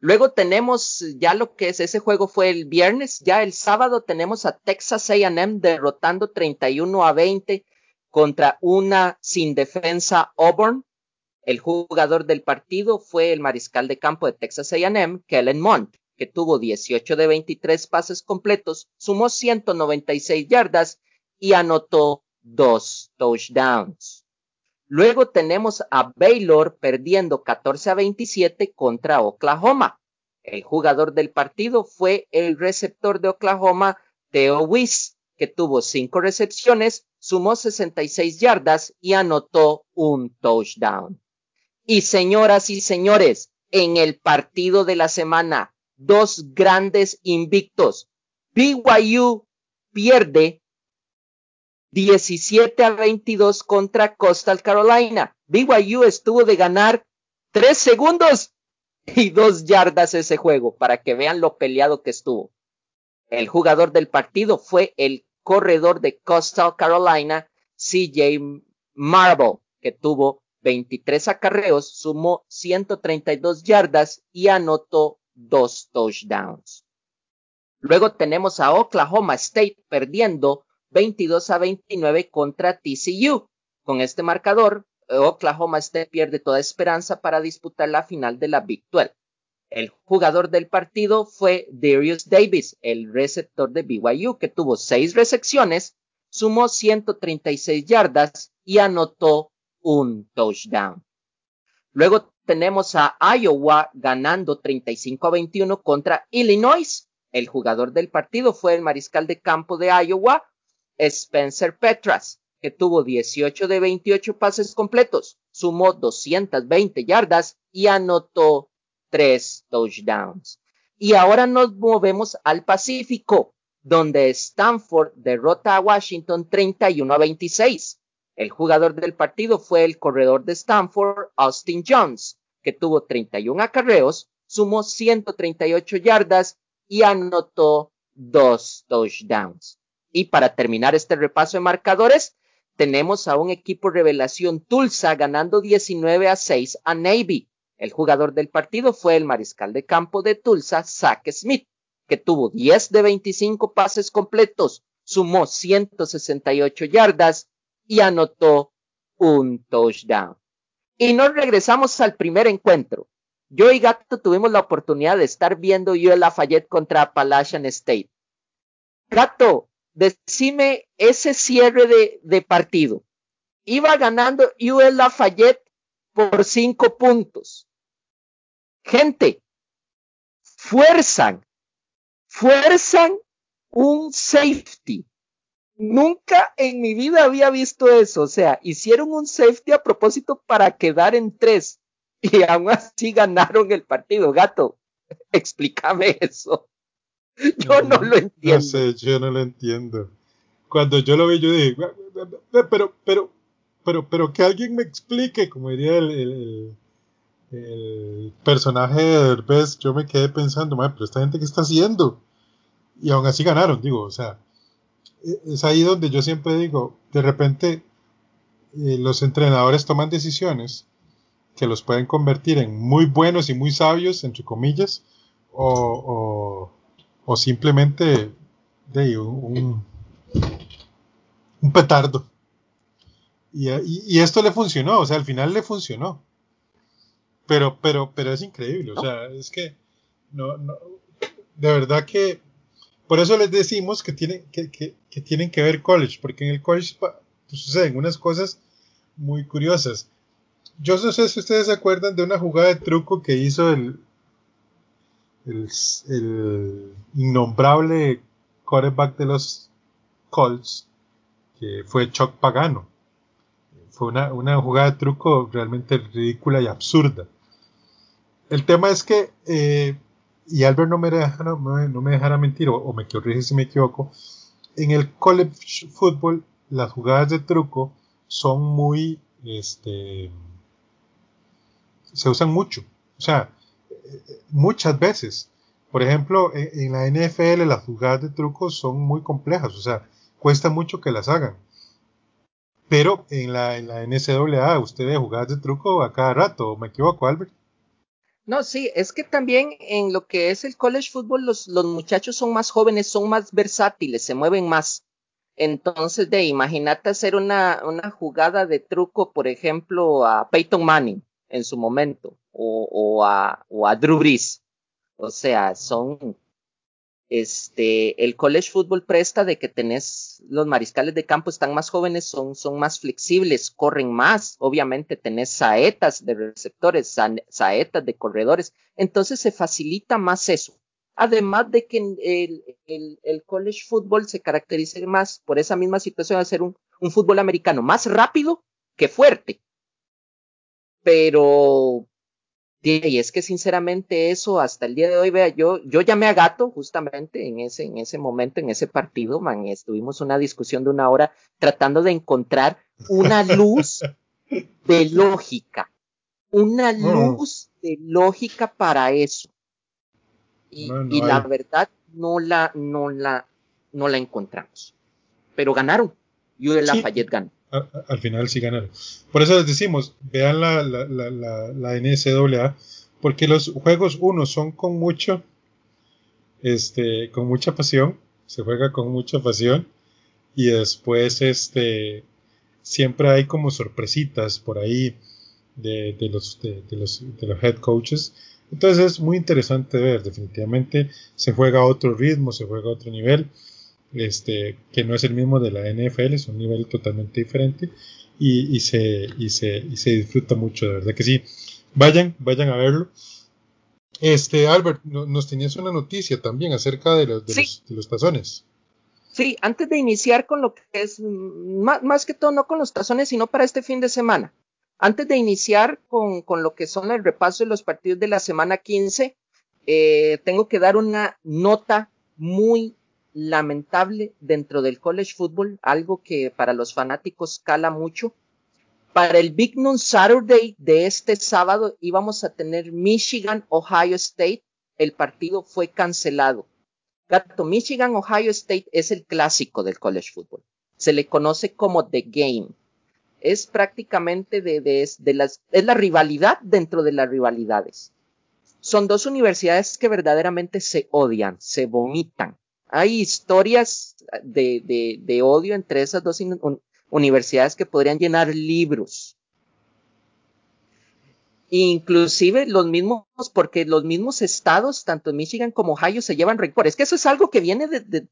Luego tenemos ya lo que es ese juego fue el viernes, ya el sábado tenemos a Texas A&M derrotando 31 a 20 contra una sin defensa Auburn. El jugador del partido fue el mariscal de campo de Texas A&M, Kellen Mond que tuvo 18 de 23 pases completos, sumó 196 yardas y anotó dos touchdowns. Luego tenemos a Baylor perdiendo 14 a 27 contra Oklahoma. El jugador del partido fue el receptor de Oklahoma, Theo Weiss, que tuvo cinco recepciones, sumó 66 yardas y anotó un touchdown. Y señoras y señores, en el partido de la semana, dos grandes invictos. BYU pierde 17 a 22 contra Coastal Carolina. BYU estuvo de ganar tres segundos y dos yardas ese juego para que vean lo peleado que estuvo. El jugador del partido fue el corredor de Coastal Carolina, CJ Marble, que tuvo 23 acarreos, sumó 132 yardas y anotó dos touchdowns. Luego tenemos a Oklahoma State perdiendo 22 a 29 contra TCU. Con este marcador, Oklahoma State pierde toda esperanza para disputar la final de la Big 12. El jugador del partido fue Darius Davis, el receptor de BYU, que tuvo seis recepciones, sumó 136 yardas y anotó un touchdown. Luego tenemos a Iowa ganando 35 a 21 contra Illinois. El jugador del partido fue el mariscal de campo de Iowa, Spencer Petras, que tuvo 18 de 28 pases completos, sumó 220 yardas y anotó 3 touchdowns. Y ahora nos movemos al Pacífico, donde Stanford derrota a Washington 31 a 26. El jugador del partido fue el corredor de Stanford, Austin Jones, que tuvo 31 acarreos, sumó 138 yardas y anotó dos touchdowns. Y para terminar este repaso de marcadores, tenemos a un equipo revelación Tulsa ganando 19 a 6 a Navy. El jugador del partido fue el mariscal de campo de Tulsa, Zach Smith, que tuvo 10 de 25 pases completos, sumó 168 yardas y anotó un touchdown. Y nos regresamos al primer encuentro. Yo y Gato tuvimos la oportunidad de estar viendo UL Lafayette contra Appalachian State. Gato, decime ese cierre de, de partido. Iba ganando UL Lafayette por cinco puntos. Gente, fuerzan, fuerzan un safety. Nunca en mi vida había visto eso. O sea, hicieron un safety a propósito para quedar en tres y aún así ganaron el partido. Gato, explícame eso. Yo no, lo entiendo. No sé, yo no lo entiendo. Cuando yo lo vi, yo dije, pero, pero, pero, pero que alguien me explique, como diría el, el, personaje de Derbez, yo me quedé pensando, pero esta gente qué está haciendo. Y aún así ganaron, digo, o sea, es ahí donde yo siempre digo, de repente eh, los entrenadores toman decisiones que los pueden convertir en muy buenos y muy sabios, entre comillas, o o simplemente de un, petardo. Y, esto le funcionó, o sea, al final le funcionó. Pero, pero, pero es increíble, o sea, es que no, no, de verdad que por eso les decimos que tienen que, que, que ver college, porque en el college pues, suceden unas cosas muy curiosas. Yo no sé si ustedes se acuerdan de una jugada de truco que hizo el, el, innombrable quarterback de los Colts, que fue Chuck Pagano. Fue una, jugada de truco realmente ridícula y absurda. El tema es que, eh, y Albert no me, deja, no, me dejará mentir, o, me corrige si me equivoco, en el college football las jugadas de truco son muy, este, se usan mucho. O sea, muchas veces. Por ejemplo, en, la NFL las jugadas de trucos son muy complejas, o sea, cuesta mucho que las hagan. Pero en la, en la NCAA usted jugadas de truco a cada rato, ¿me equivoco, Albert? No, sí, es que también en lo que es el college football los, los muchachos son más jóvenes, son más versátiles, se mueven más. Entonces, de imagínate hacer una, una jugada de truco, por ejemplo, a Peyton Manning en su momento o, a, o a Drew Brees. O sea, son, este, el college football presta de que tenés, los mariscales de campo están más jóvenes, son, son más flexibles, corren más, obviamente tenés saetas de receptores, saetas de corredores, entonces se facilita más eso. Además de que el, el, el college football se caracteriza más por esa misma situación de ser un, un fútbol americano más rápido que fuerte. Pero y es que sinceramente eso hasta el día de hoy, vea, yo, yo llamé a Gato justamente en ese, en ese momento, en ese partido, man, estuvimos una discusión de una hora tratando de encontrar una luz de lógica, una luz de lógica para eso. Y, y la verdad no la, no la, no la encontramos. Pero ganaron. Yo de Lafayette ganó al final sí ganaron. Por eso les decimos, vean la, la, la, la, NCAA, porque los juegos, uno, son con mucho, este, con mucha pasión, se juega con mucha pasión, y después, este, siempre hay como sorpresitas por ahí de, de los, de, los, de los head coaches. Entonces es muy interesante ver, definitivamente se juega a otro ritmo, se juega a otro nivel este, que no es el mismo de la NFL, es un nivel totalmente diferente y, se, y, se, y se disfruta mucho, de verdad que sí. Vayan, vayan a verlo. Este, Albert, nos tenías una noticia también acerca de los, de, los, tazones. Sí, antes de iniciar con lo que es, más, más, que todo, no con los tazones, sino para este fin de semana. Antes de iniciar con, con lo que son el repaso de los partidos de la semana 15, eh, tengo que dar una nota muy lamentable dentro del college football, algo que para los fanáticos cala mucho. Para el Big Noon Saturday de este sábado íbamos a tener Michigan, Ohio State. El partido fue cancelado. Gato, Michigan, Ohio State es el clásico del college football. Se le conoce como The Game. Es prácticamente de, de, de las, es la rivalidad dentro de las rivalidades. Son dos universidades que verdaderamente se odian, se vomitan. Hay historias de, odio entre esas dos universidades que podrían llenar libros. Inclusive los mismos, porque los mismos estados, tanto Michigan como Ohio, se llevan rencor. Es que eso es algo que viene de,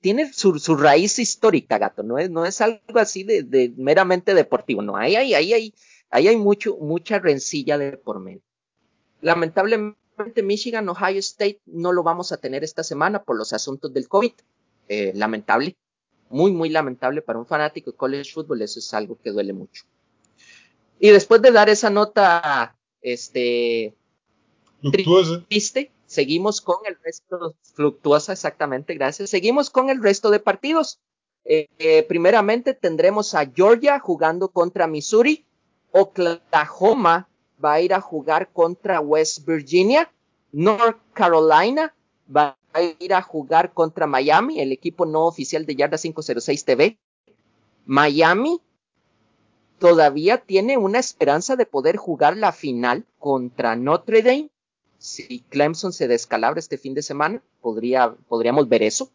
tiene su, su, raíz histórica, gato. No es, no es algo así de meramente deportivo. No, ahí hay, ahí hay, ahí hay mucho, mucha rencilla de por medio. Lamentablemente, Michigan, Ohio State no lo vamos a tener esta semana por los asuntos del COVID. Eh, lamentable muy, muy lamentable para un fanático de college football, eso es algo que duele mucho. Y después de dar esa nota, este, triste, seguimos con el resto, fluctuosa exactamente, gracias, seguimos con el resto de partidos. Eh, eh, primeramente tendremos a Georgia jugando contra Missouri, Oklahoma va a ir a jugar contra West Virginia, North Carolina va a ir a jugar contra Miami, el equipo no oficial de Yarda 506 TV. Miami todavía tiene una esperanza de poder jugar la final contra Notre Dame. Si Clemson se descalabra este fin de semana, podría, podríamos ver eso.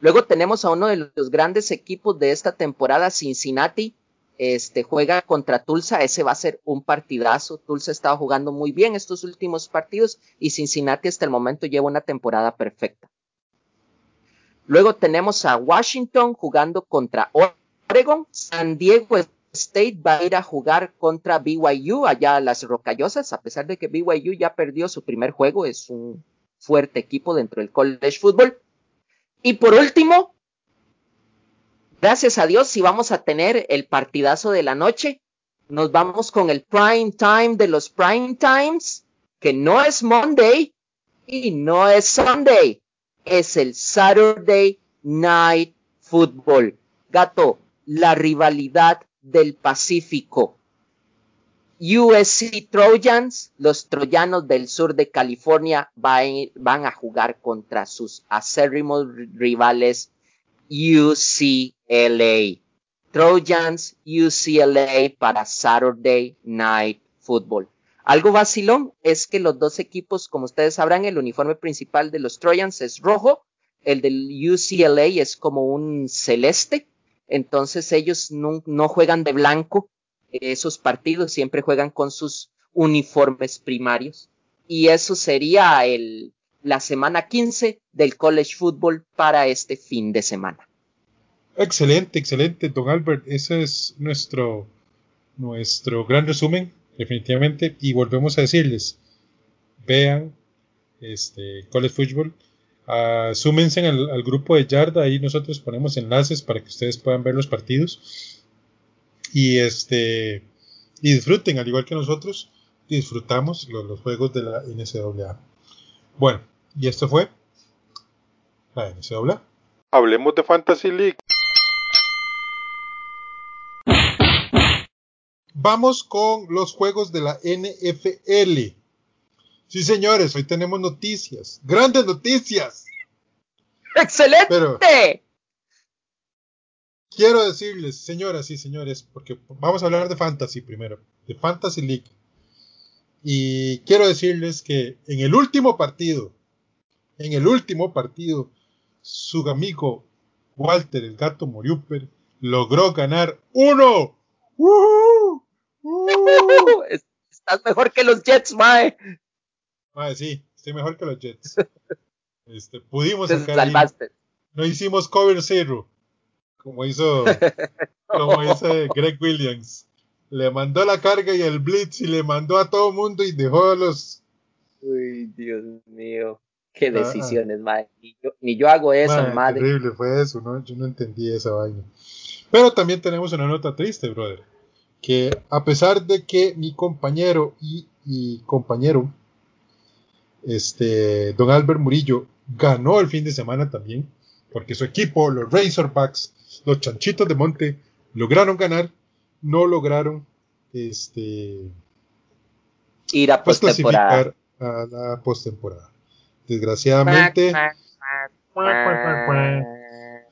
Luego tenemos a uno de los grandes equipos de esta temporada, Cincinnati, este, juega contra Tulsa, ese va a ser un partidazo. Tulsa ha estado jugando muy bien estos últimos partidos y Cincinnati hasta el momento lleva una temporada perfecta. Luego tenemos a Washington jugando contra Oregon. San Diego State va a ir a jugar contra BYU allá a las Rocallosas, a pesar de que BYU ya perdió su primer juego, es un fuerte equipo dentro del college football. Y por último, gracias a Dios, si vamos a tener el partidazo de la noche, nos vamos con el prime time de los prime times, que no es Monday y no es Sunday, es el Saturday Night Football. Gato, la rivalidad del Pacífico. USC Trojans, los troyanos del sur de California, van a jugar contra sus acérrimos rivales UCLA. Trojans UCLA para Saturday Night Football. Algo vacilón es que los dos equipos, como ustedes sabrán, el uniforme principal de los Trojans es rojo, el del UCLA es como un celeste, entonces ellos no, no juegan de blanco esos partidos, siempre juegan con sus uniformes primarios. Y eso sería el, la semana 15 del college football para este fin de semana. Excelente, excelente, don Albert. Ese es nuestro, nuestro gran resumen, definitivamente. Y volvemos a decirles, vean este college football, uh, súmense al, grupo de Yarda, ahí nosotros ponemos enlaces para que ustedes puedan ver los partidos. Y este y disfruten, al igual que nosotros, disfrutamos los, los juegos de la NCAA. Bueno, y esto fue la NCAA. Hablemos de Fantasy League. Vamos con los juegos de la NFL. Sí, señores, hoy tenemos noticias. Grandes noticias. ¡Excelente! Pero quiero decirles, señoras y señores, porque vamos a hablar de Fantasy primero, de Fantasy League. Y quiero decirles que en el último partido, en el último partido, su amigo Walter el gato Moriuper logró ganar uno. ¡Uh! ¡Uh! Estás mejor que los Jets, Mae. Mae, sí, estoy mejor que los Jets. Este, pudimos sacar. salvaste. No hicimos cover zero, como hizo, como dice Greg Williams. Le mandó la carga y el blitz y le mandó a todo mundo y dejó a los. Uy, Dios mío. Qué decisiones, madre. Ni yo, hago eso, madre. madre. Terrible fue eso, ¿no? Yo no entendí esa vaina. Pero también tenemos una nota triste, brother. Que a pesar de que mi compañero y, y compañero, este, don Albert Murillo, ganó el fin de semana también, porque su equipo, los Razorbacks, los Chanchitos de Monte, lograron ganar, no lograron este, ir a pues, clasificar a la postemporada. Desgraciadamente,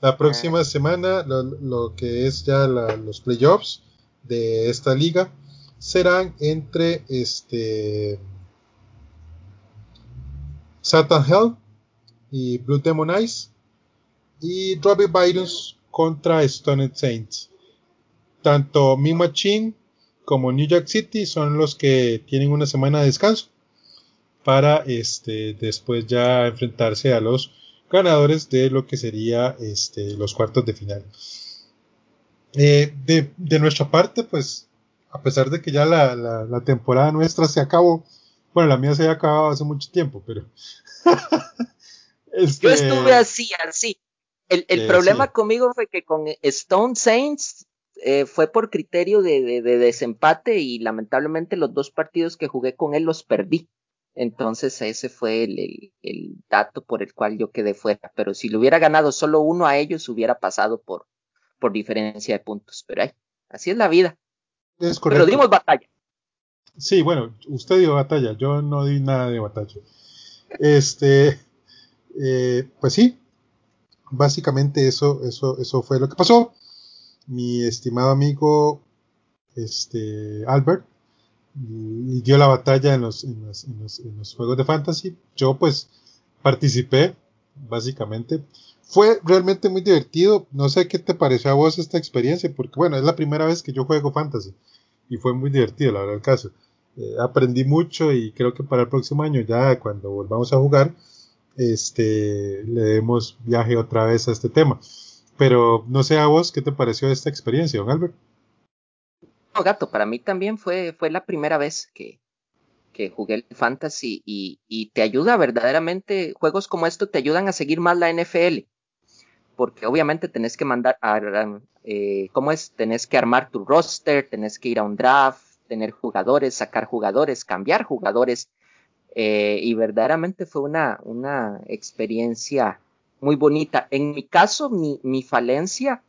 la próxima semana, lo, que es ya los playoffs de esta liga serán entre este Satan Hell y Blue Demon Eyes y Robbie Virus contra Stone Saints. Tanto Mi Machine como New York City son los que tienen una semana de descanso para este después ya enfrentarse a los ganadores de lo que sería este, los cuartos de final. Eh, de, nuestra parte, pues, a pesar de que ya la, temporada nuestra se acabó, bueno, la mía se había acabado hace mucho tiempo, pero... este, Yo estuve así, así. El, el eh, problema conmigo fue que con Stone Saints eh, fue por criterio de, desempate y lamentablemente los dos partidos que jugué con él los perdí. Entonces ese fue el, dato por el cual yo quedé fuera. Pero si le hubiera ganado solo uno a ellos, hubiera pasado por, por diferencia de puntos. Pero ay, así es la vida. Es Pero dimos batalla. Sí, bueno, usted dio batalla, yo no di nada de batalla. Este, eh, pues sí, básicamente eso, eso, eso fue lo que pasó mi estimado amigo este, Albert y dio la batalla en los, en los, en los, juegos de fantasy. Yo pues participé, básicamente. Fue realmente muy divertido. No sé qué te pareció a vos esta experiencia, porque bueno, es la primera vez que yo juego fantasy y fue muy divertido, la verdad, el caso. Eh, aprendí mucho y creo que para el próximo año, ya cuando volvamos a jugar, este, le demos viaje otra vez a este tema. Pero no sé a vos, ¿qué te pareció esta experiencia, don Albert? No, gato, para mí también fue, fue la primera vez que, que jugué el fantasy y, y, te ayuda verdaderamente, juegos como esto te ayudan a seguir más la NFL, porque obviamente tenés que mandar, a, eh, ¿cómo es? Tenés que armar tu roster, tenés que ir a un draft, tener jugadores, sacar jugadores, cambiar jugadores, eh, y verdaderamente fue una, una experiencia muy bonita. En mi caso, mi, mi falencia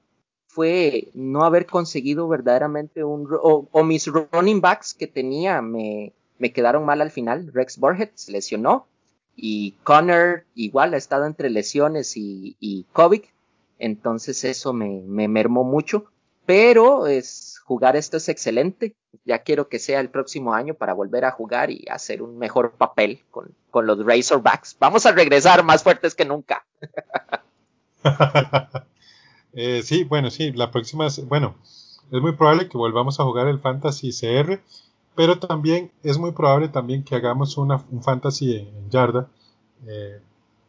fue no haber conseguido verdaderamente un... O, mis running backs que tenía me, me quedaron mal al final. Rex Burhead se lesionó y Connor igual ha estado entre lesiones y, y COVID. Entonces eso me, me mermó mucho. Pero es, jugar esto es excelente. Ya quiero que sea el próximo año para volver a jugar y hacer un mejor papel con, con los Razorbacks. Vamos a regresar más fuertes que nunca. Eh, sí, bueno, sí, la próxima, bueno, es muy probable que volvamos a jugar el Fantasy CR, pero también es muy probable también que hagamos una, un Fantasy en, Yarda eh,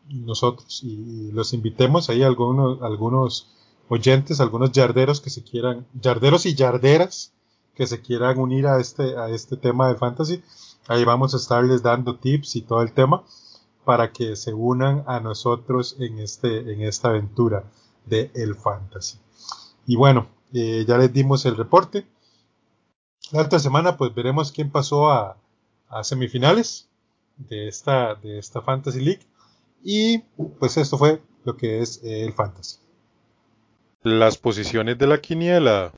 nosotros y, los invitemos ahí algunos, algunos oyentes, algunos yarderos que se quieran, yarderos y yarderas que se quieran unir a este, a este tema del fantasy. Ahí vamos a estarles dando tips y todo el tema para que se unan a nosotros en, este, en esta aventura de el fantasy. Y bueno, eh, ya les dimos el reporte. La otra semana pues veremos quién pasó a, a semifinales de esta, de esta Fantasy League. Y pues esto fue lo que es el fantasy. Las posiciones de la quiniela.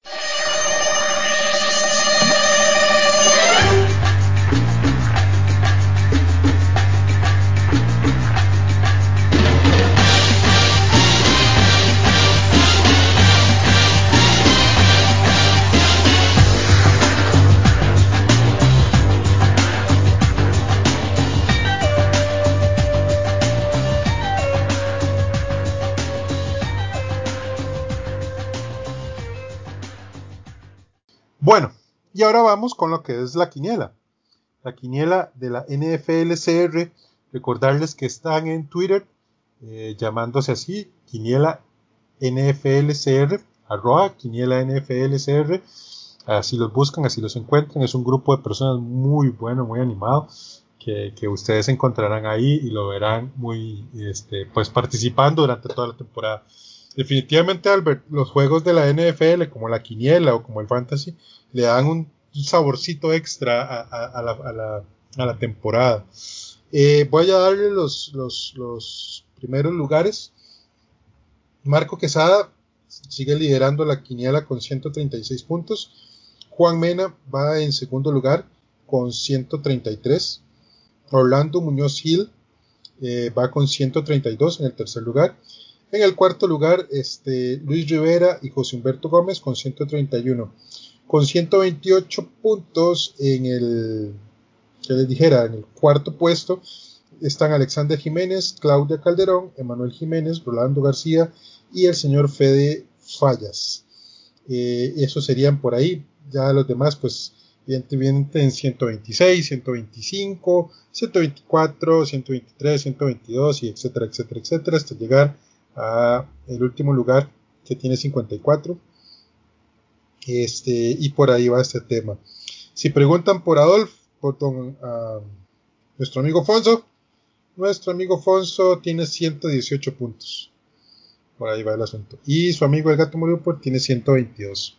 Bueno, y ahora vamos con lo que es la quiniela. La quiniela de la NFLCR. Recordarles que están en Twitter eh, llamándose así, quiniela NFLCR, arroba quiniela NFLCR. Así los buscan, así los encuentran. Es un grupo de personas muy bueno, muy animado, que, ustedes encontrarán ahí y lo verán muy este, pues participando durante toda la temporada. Definitivamente, Albert, los juegos de la NFL, como la quiniela o como el fantasy, le dan un saborcito extra a, la, temporada. Eh, voy a darle los, los, primeros lugares. Marco Quesada sigue liderando la quiniela con 136 puntos. Juan Mena va en segundo lugar con 133. Orlando Muñoz Gil eh, va con 132 en el tercer lugar. En el cuarto lugar, este, Luis Rivera y José Humberto Gómez con 131. Con 128 puntos en el, que les dijera, en el cuarto puesto están Alexander Jiménez, Claudia Calderón, Emanuel Jiménez, Rolando García y el señor Fede Fallas. Eh, esos serían por ahí. Ya los demás, pues, evidentemente en 126, 125, 124, 123, 122 y etcétera, etcétera, etcétera, hasta llegar a el último lugar que tiene 54. Este, y por ahí va este tema. Si preguntan por Adolf, por nuestro amigo Fonso, nuestro amigo Fonso tiene 118 puntos. Por ahí va el asunto. Y su amigo el gato murió por tiene 122.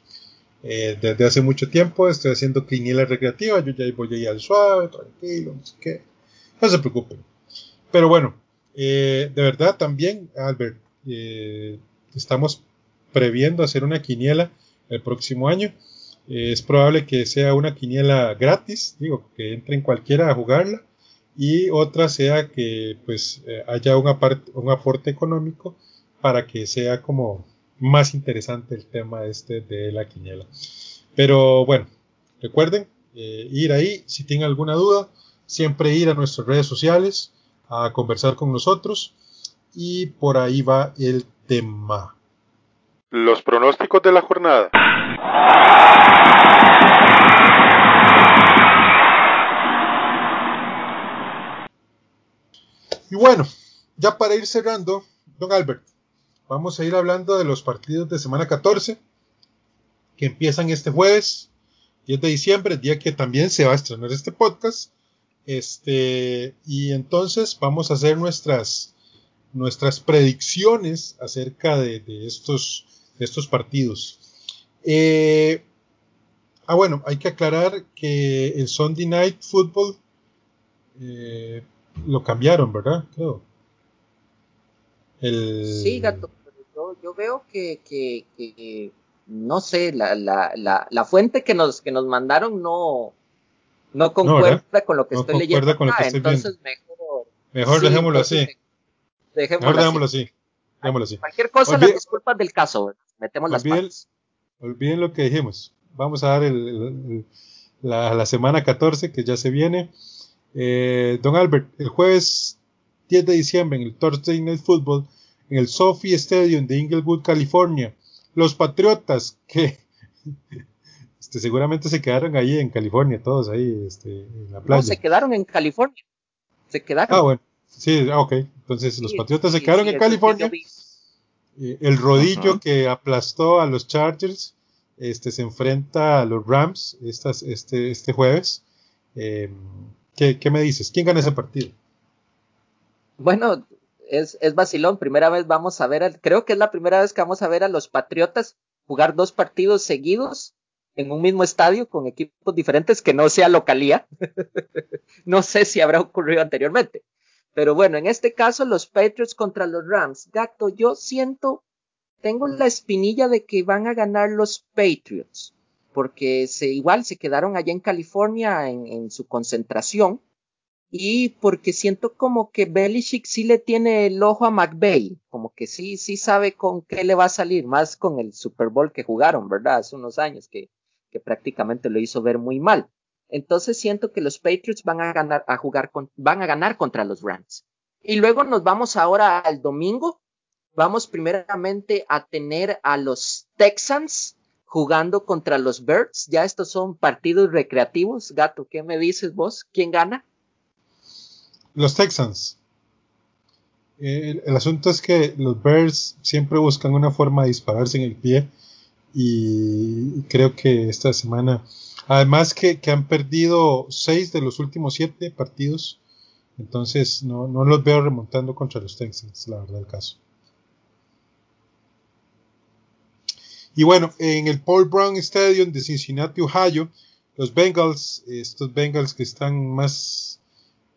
Eh, desde hace mucho tiempo estoy haciendo quiniela recreativa. Yo ya voy ahí al suave, tranquilo, no sé qué. No se preocupen. Pero bueno, eh, de verdad también, Albert, eh, estamos previendo hacer una quiniela el próximo año. es probable que sea una quiniela gratis, digo, que entren cualquiera a jugarla. Y otra sea que pues haya un, aporte económico para que sea como más interesante el tema este de la quiniela. Pero bueno, recuerden eh, ir ahí, si tienen alguna duda, siempre ir a nuestras redes sociales a conversar con nosotros y por ahí va el tema. Los pronósticos de la jornada. Y bueno, ya para ir cerrando, don Albert, vamos a ir hablando de los partidos de semana 14 que empiezan este jueves 10 de diciembre, día que también se va a estrenar este podcast. Este, y entonces vamos a hacer nuestras, nuestras predicciones acerca de, estos, estos partidos. Eh, ah, bueno, hay que aclarar que el Sunday Night Football eh, lo cambiaron, ¿verdad? Creo. Sí, gato, yo, veo que, no sé, la, la, la, fuente que nos, que nos mandaron no, no concuerda con lo que estoy leyendo. entonces mejor, mejor dejémoslo así. Dejémoslo, así. así. Cualquier cosa, las disculpas del caso, metemos las manos. Olviden lo que dijimos. Vamos a dar la, la, semana 14 que ya se viene. Eh, don Albert, el jueves 10 de diciembre en el Thursday Night Football en el Sophie Stadium de Inglewood, California. Los Patriotas que este, seguramente se quedaron ahí en California, todos ahí este, en la playa. No, se quedaron en California. Se quedaron. Ah, bueno. Sí, ah, ok. Entonces los Patriotas se quedaron en California. Eh, el rodillo que aplastó a los Chargers este, se enfrenta a los Rams estas, este, este jueves. Eh, ¿qué, ¿Qué me dices? ¿Quién gana ese partido? Bueno, es, es vacilón. Primera vez vamos a ver, creo que es la primera vez que vamos a ver a los Patriotas jugar dos partidos seguidos en un mismo estadio con equipos diferentes que no sea localía. no sé si habrá ocurrido anteriormente. Pero bueno, en este caso los Patriots contra los Rams. Gato, yo siento, tengo la espinilla de que van a ganar los Patriots. Porque se, igual se quedaron allá en California en, su concentración y porque siento como que Belichick sí le tiene el ojo a McVeigh, como que sí, sí sabe con qué le va a salir, más con el Super Bowl que jugaron, ¿verdad? Hace unos años que prácticamente lo hizo ver muy mal. Entonces siento que los Patriots van a ganar, a jugar van a ganar contra los Rams. Y luego nos vamos ahora al domingo. Vamos primeramente a tener a los Texans jugando contra los Birds. Ya estos son partidos recreativos. Gato, ¿qué me dices vos? ¿Quién gana? Los Texans. El, asunto es que los Bears siempre buscan una forma de dispararse en el pie y creo que esta semana Además que, han perdido seis de los últimos siete partidos. Entonces no, los veo remontando contra los Texans, la verdad el caso. Y bueno, en el Paul Brown Stadium de Cincinnati, Ohio, los Bengals, estos Bengals que están más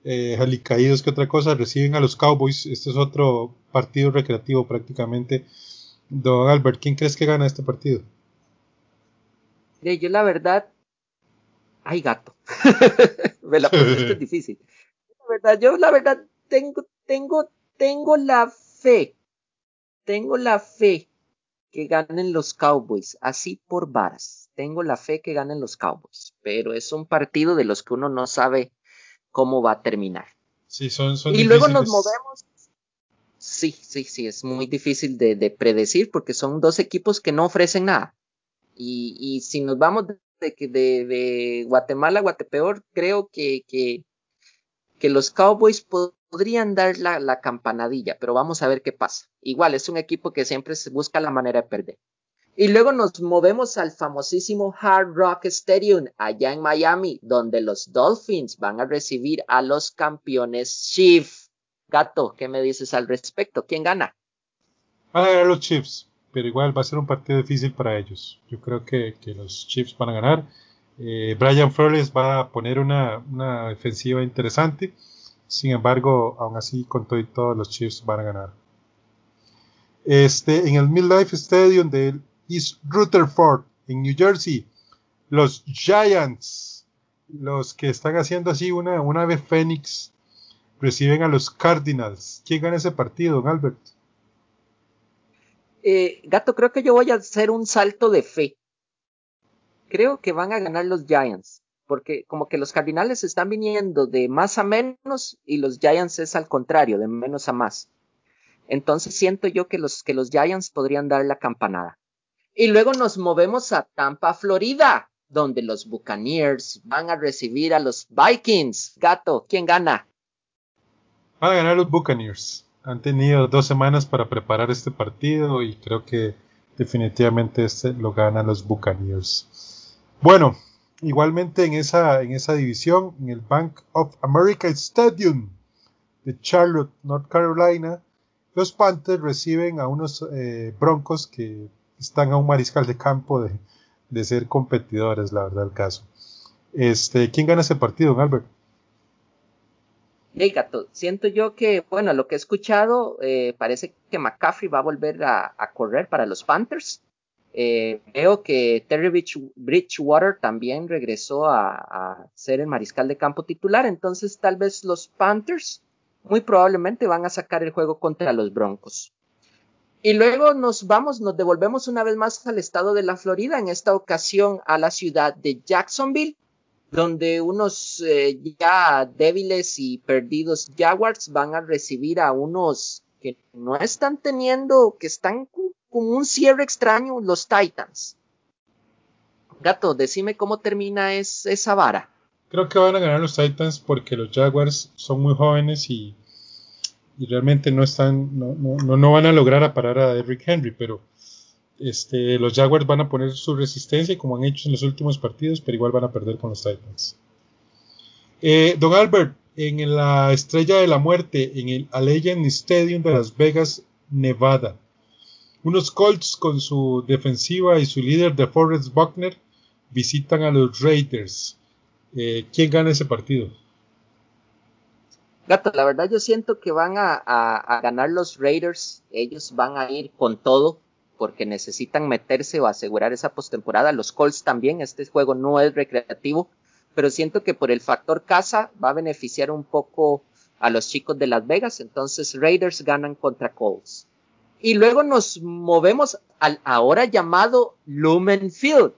eh, que otra cosa, reciben a los Cowboys. Este es otro partido recreativo prácticamente. Don Albert, ¿quién crees que gana este partido? yo la verdad, ay gato, me la pusiste difícil. La verdad, yo la verdad tengo, tengo, tengo la fe, tengo la fe que ganen los Cowboys, así por varas. Tengo la fe que ganen los Cowboys, pero es un partido de los que uno no sabe cómo va a terminar. Sí, son, son y luego nos movemos. Sí, sí, sí, es muy difícil de, de, predecir porque son dos equipos que no ofrecen nada. Y, y si nos vamos de, de, de Guatemala Guatepeor, creo que, que, los Cowboys podrían dar la, la, campanadilla, pero vamos a ver qué pasa. Igual es un equipo que siempre se busca la manera de perder. Y luego nos movemos al famosísimo Hard Rock Stadium allá en Miami, donde los Dolphins van a recibir a los campeones Chiefs. Gato, ¿qué me dices al respecto? ¿Quién gana? Van a los Chiefs, pero igual va a ser un partido difícil para ellos. Yo creo que, que los Chiefs van a ganar. Eh, Brian Flores va a poner una, una defensiva interesante sin embargo, aún así, con todo y todo, los Chiefs van a ganar. Este, en el Midlife Stadium de East Rutherford, en New Jersey, los Giants, los que están haciendo así una, una ave Fénix, reciben a los Cardinals. ¿Quién gana ese partido, don Albert? Eh, Gato, creo que yo voy a hacer un salto de fe. Creo que van a ganar los Giants porque como que los Cardinales están viniendo de más a menos y los Giants es al contrario, de menos a más. Entonces siento yo que los, que los Giants podrían dar la campanada. Y luego nos movemos a Tampa, Florida, donde los Buccaneers van a recibir a los Vikings. Gato, ¿quién gana? Van a ganar los Buccaneers. Han tenido dos semanas para preparar este partido y creo que definitivamente este lo ganan los Buccaneers. Bueno, Igualmente en esa, en esa división, en el Bank of America Stadium de Charlotte, North Carolina, los Panthers reciben a unos eh, Broncos que están a un mariscal de campo de, de, ser competidores, la verdad, el caso. Este, ¿Quién gana ese partido, Albert? Hey, gato, siento yo que, bueno, lo que he escuchado, eh, parece que McCaffrey va a volver a, correr para los Panthers. Eh, veo que Terry Bridgewater también regresó a, ser el mariscal de campo titular, entonces tal vez los Panthers muy probablemente van a sacar el juego contra los Broncos. Y luego nos vamos, nos devolvemos una vez más al estado de la Florida, en esta ocasión a la ciudad de Jacksonville, donde unos eh, ya débiles y perdidos Jaguars van a recibir a unos que no están teniendo, que están con un cierre extraño los Titans. Gato, decime cómo termina es, esa vara. Creo que van a ganar los Titans porque los Jaguars son muy jóvenes y, realmente no están, no, no, no, van a lograr a parar a Derrick Henry, pero este, los Jaguars van a poner su resistencia como han hecho en los últimos partidos, pero igual van a perder con los Titans. Eh, don Albert, en la Estrella de la Muerte, en el Allegiant Stadium de Las Vegas, Nevada, unos Colts con su defensiva y su líder de Forrest Buckner visitan a los Raiders. Eh, ¿Quién gana ese partido? Gato, la verdad yo siento que van a, a, ganar los Raiders. Ellos van a ir con todo porque necesitan meterse o asegurar esa postemporada. Los Colts también. Este juego no es recreativo, pero siento que por el factor casa va a beneficiar un poco a los chicos de Las Vegas. Entonces Raiders ganan contra Colts. Y luego nos movemos al ahora llamado Lumen Field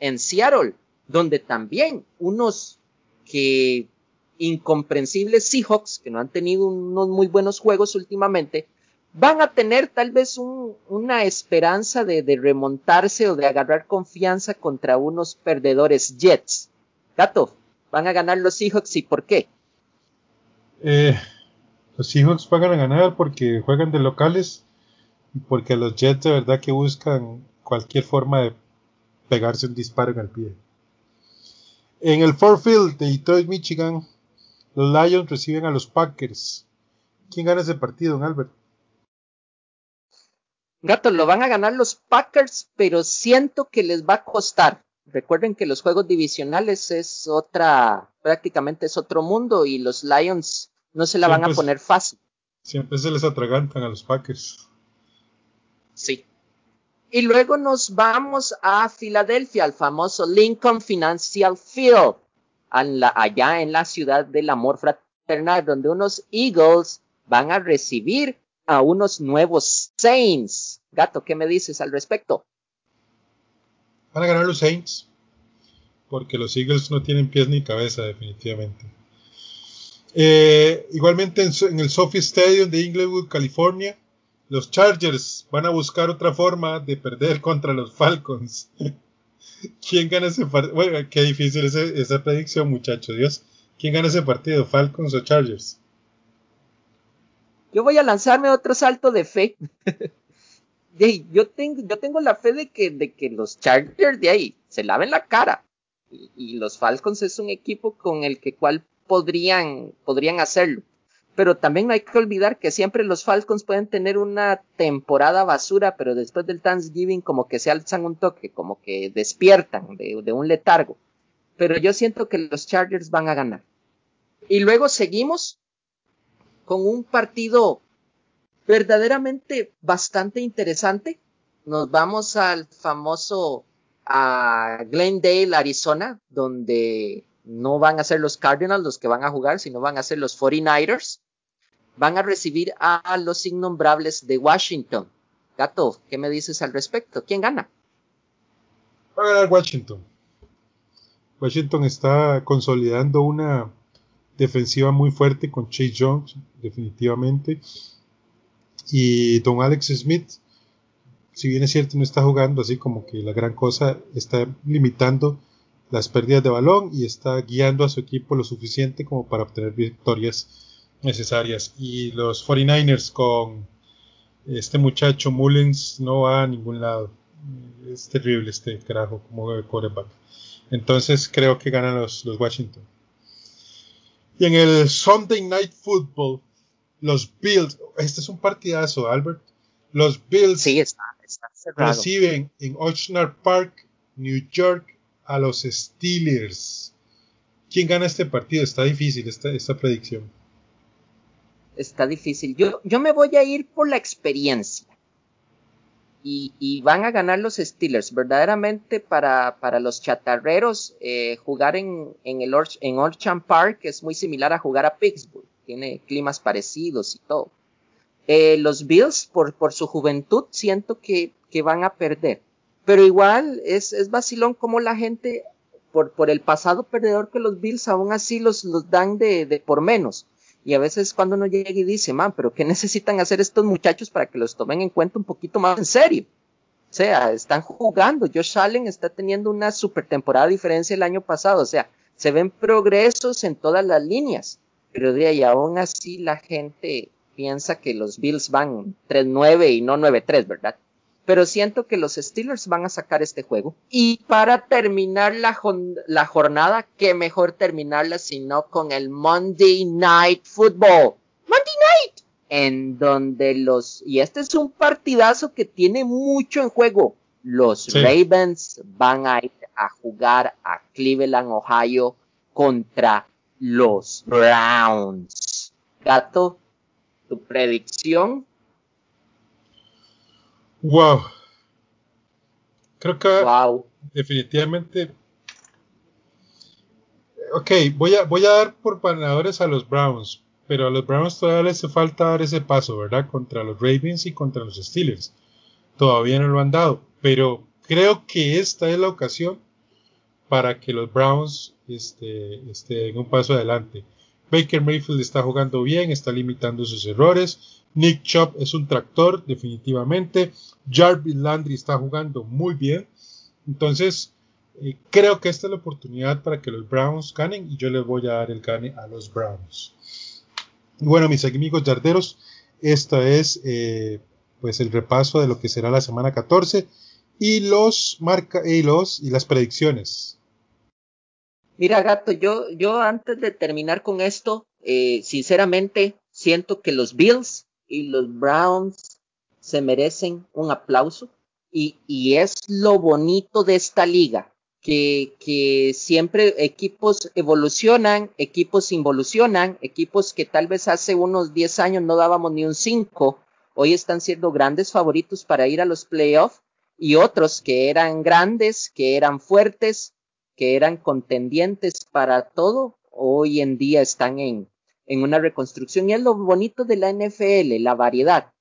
en Seattle, donde también unos que incomprensibles Seahawks, que no han tenido unos muy buenos juegos últimamente, van a tener tal vez un, una esperanza de, de, remontarse o de agarrar confianza contra unos perdedores Jets. Gato, van a ganar los Seahawks y por qué? Eh, los Seahawks van a ganar porque juegan de locales porque los Jets de verdad que buscan cualquier forma de pegarse un disparo en el pie. En el Ford Field de Detroit, Michigan, los Lions reciben a los Packers. ¿Quién gana ese partido, Albert? Gato, lo van a ganar los Packers, pero siento que les va a costar. Recuerden que los juegos divisionales es otra, prácticamente es otro mundo y los Lions no se la van a poner fácil. Siempre se les atragantan a los Packers. Sí. Y luego nos vamos a Filadelfia, al famoso Lincoln Financial Field, allá en la ciudad del amor fraternal, donde unos Eagles van a recibir a unos nuevos Saints. Gato, ¿qué me dices al respecto? Van a ganar los Saints, porque los Eagles no tienen pies ni cabeza, definitivamente. Eh, igualmente en, el Sophie Stadium de Inglewood, California, los Chargers van a buscar otra forma de perder contra los Falcons. ¿Quién gana ese partido? Bueno, qué difícil esa predicción, muchachos. Dios. ¿Quién gana ese partido? ¿Falcons o Chargers? Yo voy a lanzarme otro salto de fe. yo, tengo, la fe de que, los Chargers de ahí se laven la cara. Y, los Falcons es un equipo con el que cual podrían, hacerlo. Pero también no hay que olvidar que siempre los Falcons pueden tener una temporada basura, pero después del Thanksgiving como que se alzan un toque, como que despiertan de, de un letargo. Pero yo siento que los Chargers van a ganar. Y luego seguimos con un partido verdaderamente bastante interesante. Nos vamos al famoso a Glendale, Arizona, donde no van a ser los Cardinals los que van a jugar, sino van a ser los 49ers van a recibir a los innombrables de Washington. Gato, ¿qué me dices al respecto? ¿Quién gana? Va a ganar Washington. Washington está consolidando una defensiva muy fuerte con Chase Jones, definitivamente. Y Don Alex Smith, si bien es cierto, no está jugando así como que la gran cosa, está limitando las pérdidas de balón y está guiando a su equipo lo suficiente como para obtener victorias necesarias. Y los 49ers con este muchacho Mullins no va a ningún lado. Es terrible este carajo como quarterback. Entonces creo que ganan los, los Washington. Y en el Sunday Night Football, los Bills, este es un partidazo, Albert. Los Bills sí, está, reciben en Oxnard Park, New York, a los Steelers. ¿Quién gana este partido? Está difícil esta, esta predicción está difícil. Yo, yo me voy a ir por la experiencia. Y, van a ganar los Steelers. Verdaderamente para, para los chatarreros, eh, jugar en, en, el en Orchard Park es muy similar a jugar a Pittsburgh. Tiene climas parecidos y todo. Eh, los Bills, por, por su juventud, siento que, que van a perder. Pero igual es, es vacilón como la gente, por, por el pasado perdedor que los Bills, aún así los, los dan de, de por menos y a veces cuando uno llega y dice, man, pero ¿qué necesitan hacer estos muchachos para que los tomen en cuenta un poquito más en serio? O sea, están jugando. Josh Allen está teniendo una super temporada diferencia el año pasado. O sea, se ven progresos en todas las líneas. Pero de ahí aún así la gente piensa que los Bills van 3-9 y no 9-3, ¿verdad? Pero siento que los Steelers van a sacar este juego. Y para terminar la, la jornada, qué mejor terminarla sino con el Monday Night Football. Monday Night. En donde los, y este es un partidazo que tiene mucho en juego. Los Ravens van a ir a jugar a Cleveland, Ohio contra los Browns. Gato, tu predicción Wow. Creo que definitivamente. Ok, voy a, voy a dar por ganadores a los Browns, pero a los Browns todavía les hace falta dar ese paso, ¿verdad? Contra los Ravens y contra los Steelers. Todavía no lo han dado, pero creo que esta es la ocasión para que los Browns este, den un paso adelante. Baker Mayfield está jugando bien, está limitando sus errores. Nick Chubb es un tractor, definitivamente. Jarvis Landry está jugando muy bien. Entonces, eh, creo que esta es la oportunidad para que los Browns ganen y yo les voy a dar el gane a los Browns. bueno, mis amigos yarderos, esta es eh, pues el repaso de lo que será la semana 14 y los marca y los y las predicciones. Mira, gato, yo, yo antes de terminar con esto, eh, sinceramente siento que los Bills y los Browns se merecen un aplauso. Y, y es lo bonito de esta liga, que, que, siempre equipos evolucionan, equipos involucionan, equipos que tal vez hace unos 10 años no dábamos ni un 5, hoy están siendo grandes favoritos para ir a los playoffs y otros que eran grandes, que eran fuertes, que eran contendientes para todo, hoy en día están en, en una reconstrucción. Y es lo bonito de la NFL, la variedad.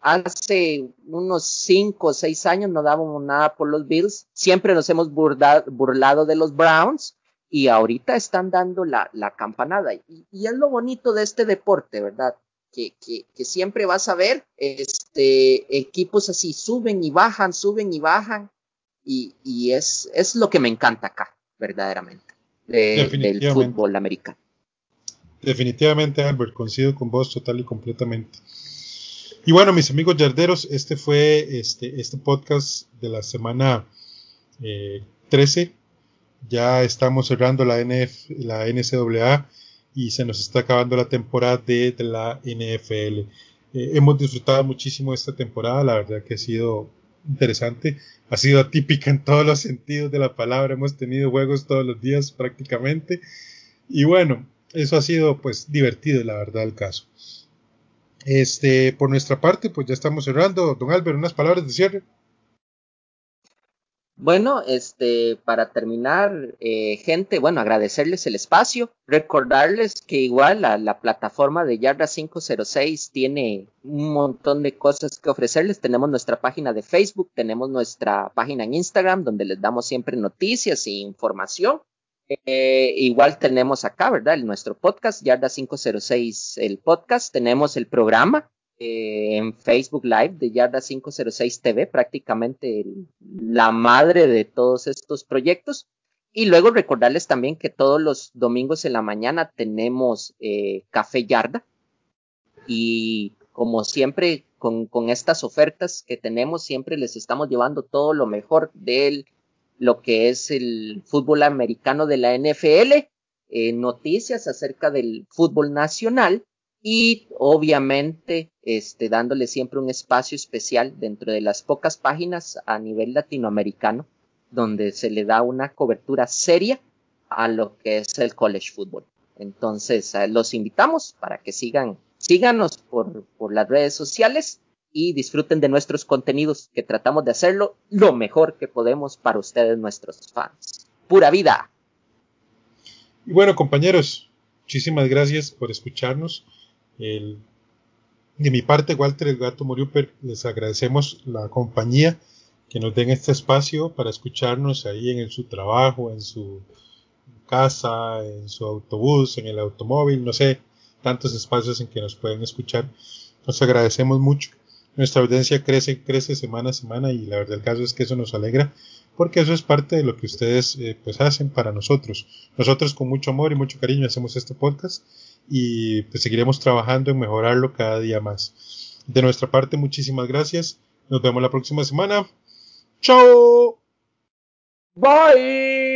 Hace unos cinco o seis años no dábamos nada por los Bills, siempre nos hemos burlado, burlado de los Browns y ahorita están dando la, la campanada. Y, y, es lo bonito de este deporte, ¿verdad? Que, que, que, siempre vas a ver este, equipos así, suben y bajan, suben y bajan. Y, y es, es lo que me encanta acá verdaderamente, de, del fútbol americano. Definitivamente, Albert, coincido con vos total y completamente. Y bueno, mis amigos yarderos, este fue este, este podcast de la semana eh, 13. Ya estamos cerrando la, NF, la NCAA y se nos está acabando la temporada de, la NFL. Eh, hemos disfrutado muchísimo esta temporada, la verdad que ha sido interesante. Ha sido atípica en todos los sentidos de la palabra. Hemos tenido juegos todos los días prácticamente. Y bueno, eso ha sido pues divertido, la verdad, el caso. Este, por nuestra parte, pues ya estamos cerrando. Don Albert, unas palabras de cierre. Bueno, este, para terminar, eh, gente, bueno, agradecerles el espacio, recordarles que igual la, la, plataforma de Yarda 506 tiene un montón de cosas que ofrecerles. Tenemos nuestra página de Facebook, tenemos nuestra página en Instagram, donde les damos siempre noticias e información. Eh, igual tenemos acá, ¿verdad? nuestro podcast, Yarda 506, el podcast, tenemos el programa eh, en Facebook Live de Yarda 506 TV, prácticamente el, la madre de todos estos proyectos. Y luego recordarles también que todos los domingos en la mañana tenemos eh, Café Yarda. Y como siempre, con, estas ofertas que tenemos, siempre les estamos llevando todo lo mejor de lo que es el fútbol americano de la NFL, eh, noticias acerca del fútbol nacional y obviamente este, dándole siempre un espacio especial dentro de las pocas páginas a nivel latinoamericano donde se le da una cobertura seria a lo que es el college football. Entonces, eh, los invitamos para que sigan, síganos por, por las redes sociales y disfruten de nuestros contenidos que tratamos de hacerlo lo mejor que podemos para ustedes, nuestros fans. Pura vida. Y bueno, compañeros, muchísimas gracias por escucharnos. El, de mi parte, Walter el Gato Moriuper, les agradecemos la compañía que nos den este espacio para escucharnos ahí en, su trabajo, en su casa, en su autobús, en el automóvil, no sé, tantos espacios en que nos pueden escuchar. Nos agradecemos mucho. Nuestra audiencia crece, crece semana a semana y la verdad el caso es que eso nos alegra porque eso es parte de lo que ustedes eh, pues hacen para nosotros. Nosotros con mucho amor y mucho cariño hacemos este podcast y pues seguiremos trabajando en mejorarlo cada día más. De nuestra parte, muchísimas gracias. Nos vemos la próxima semana. ¡Chao! Bye.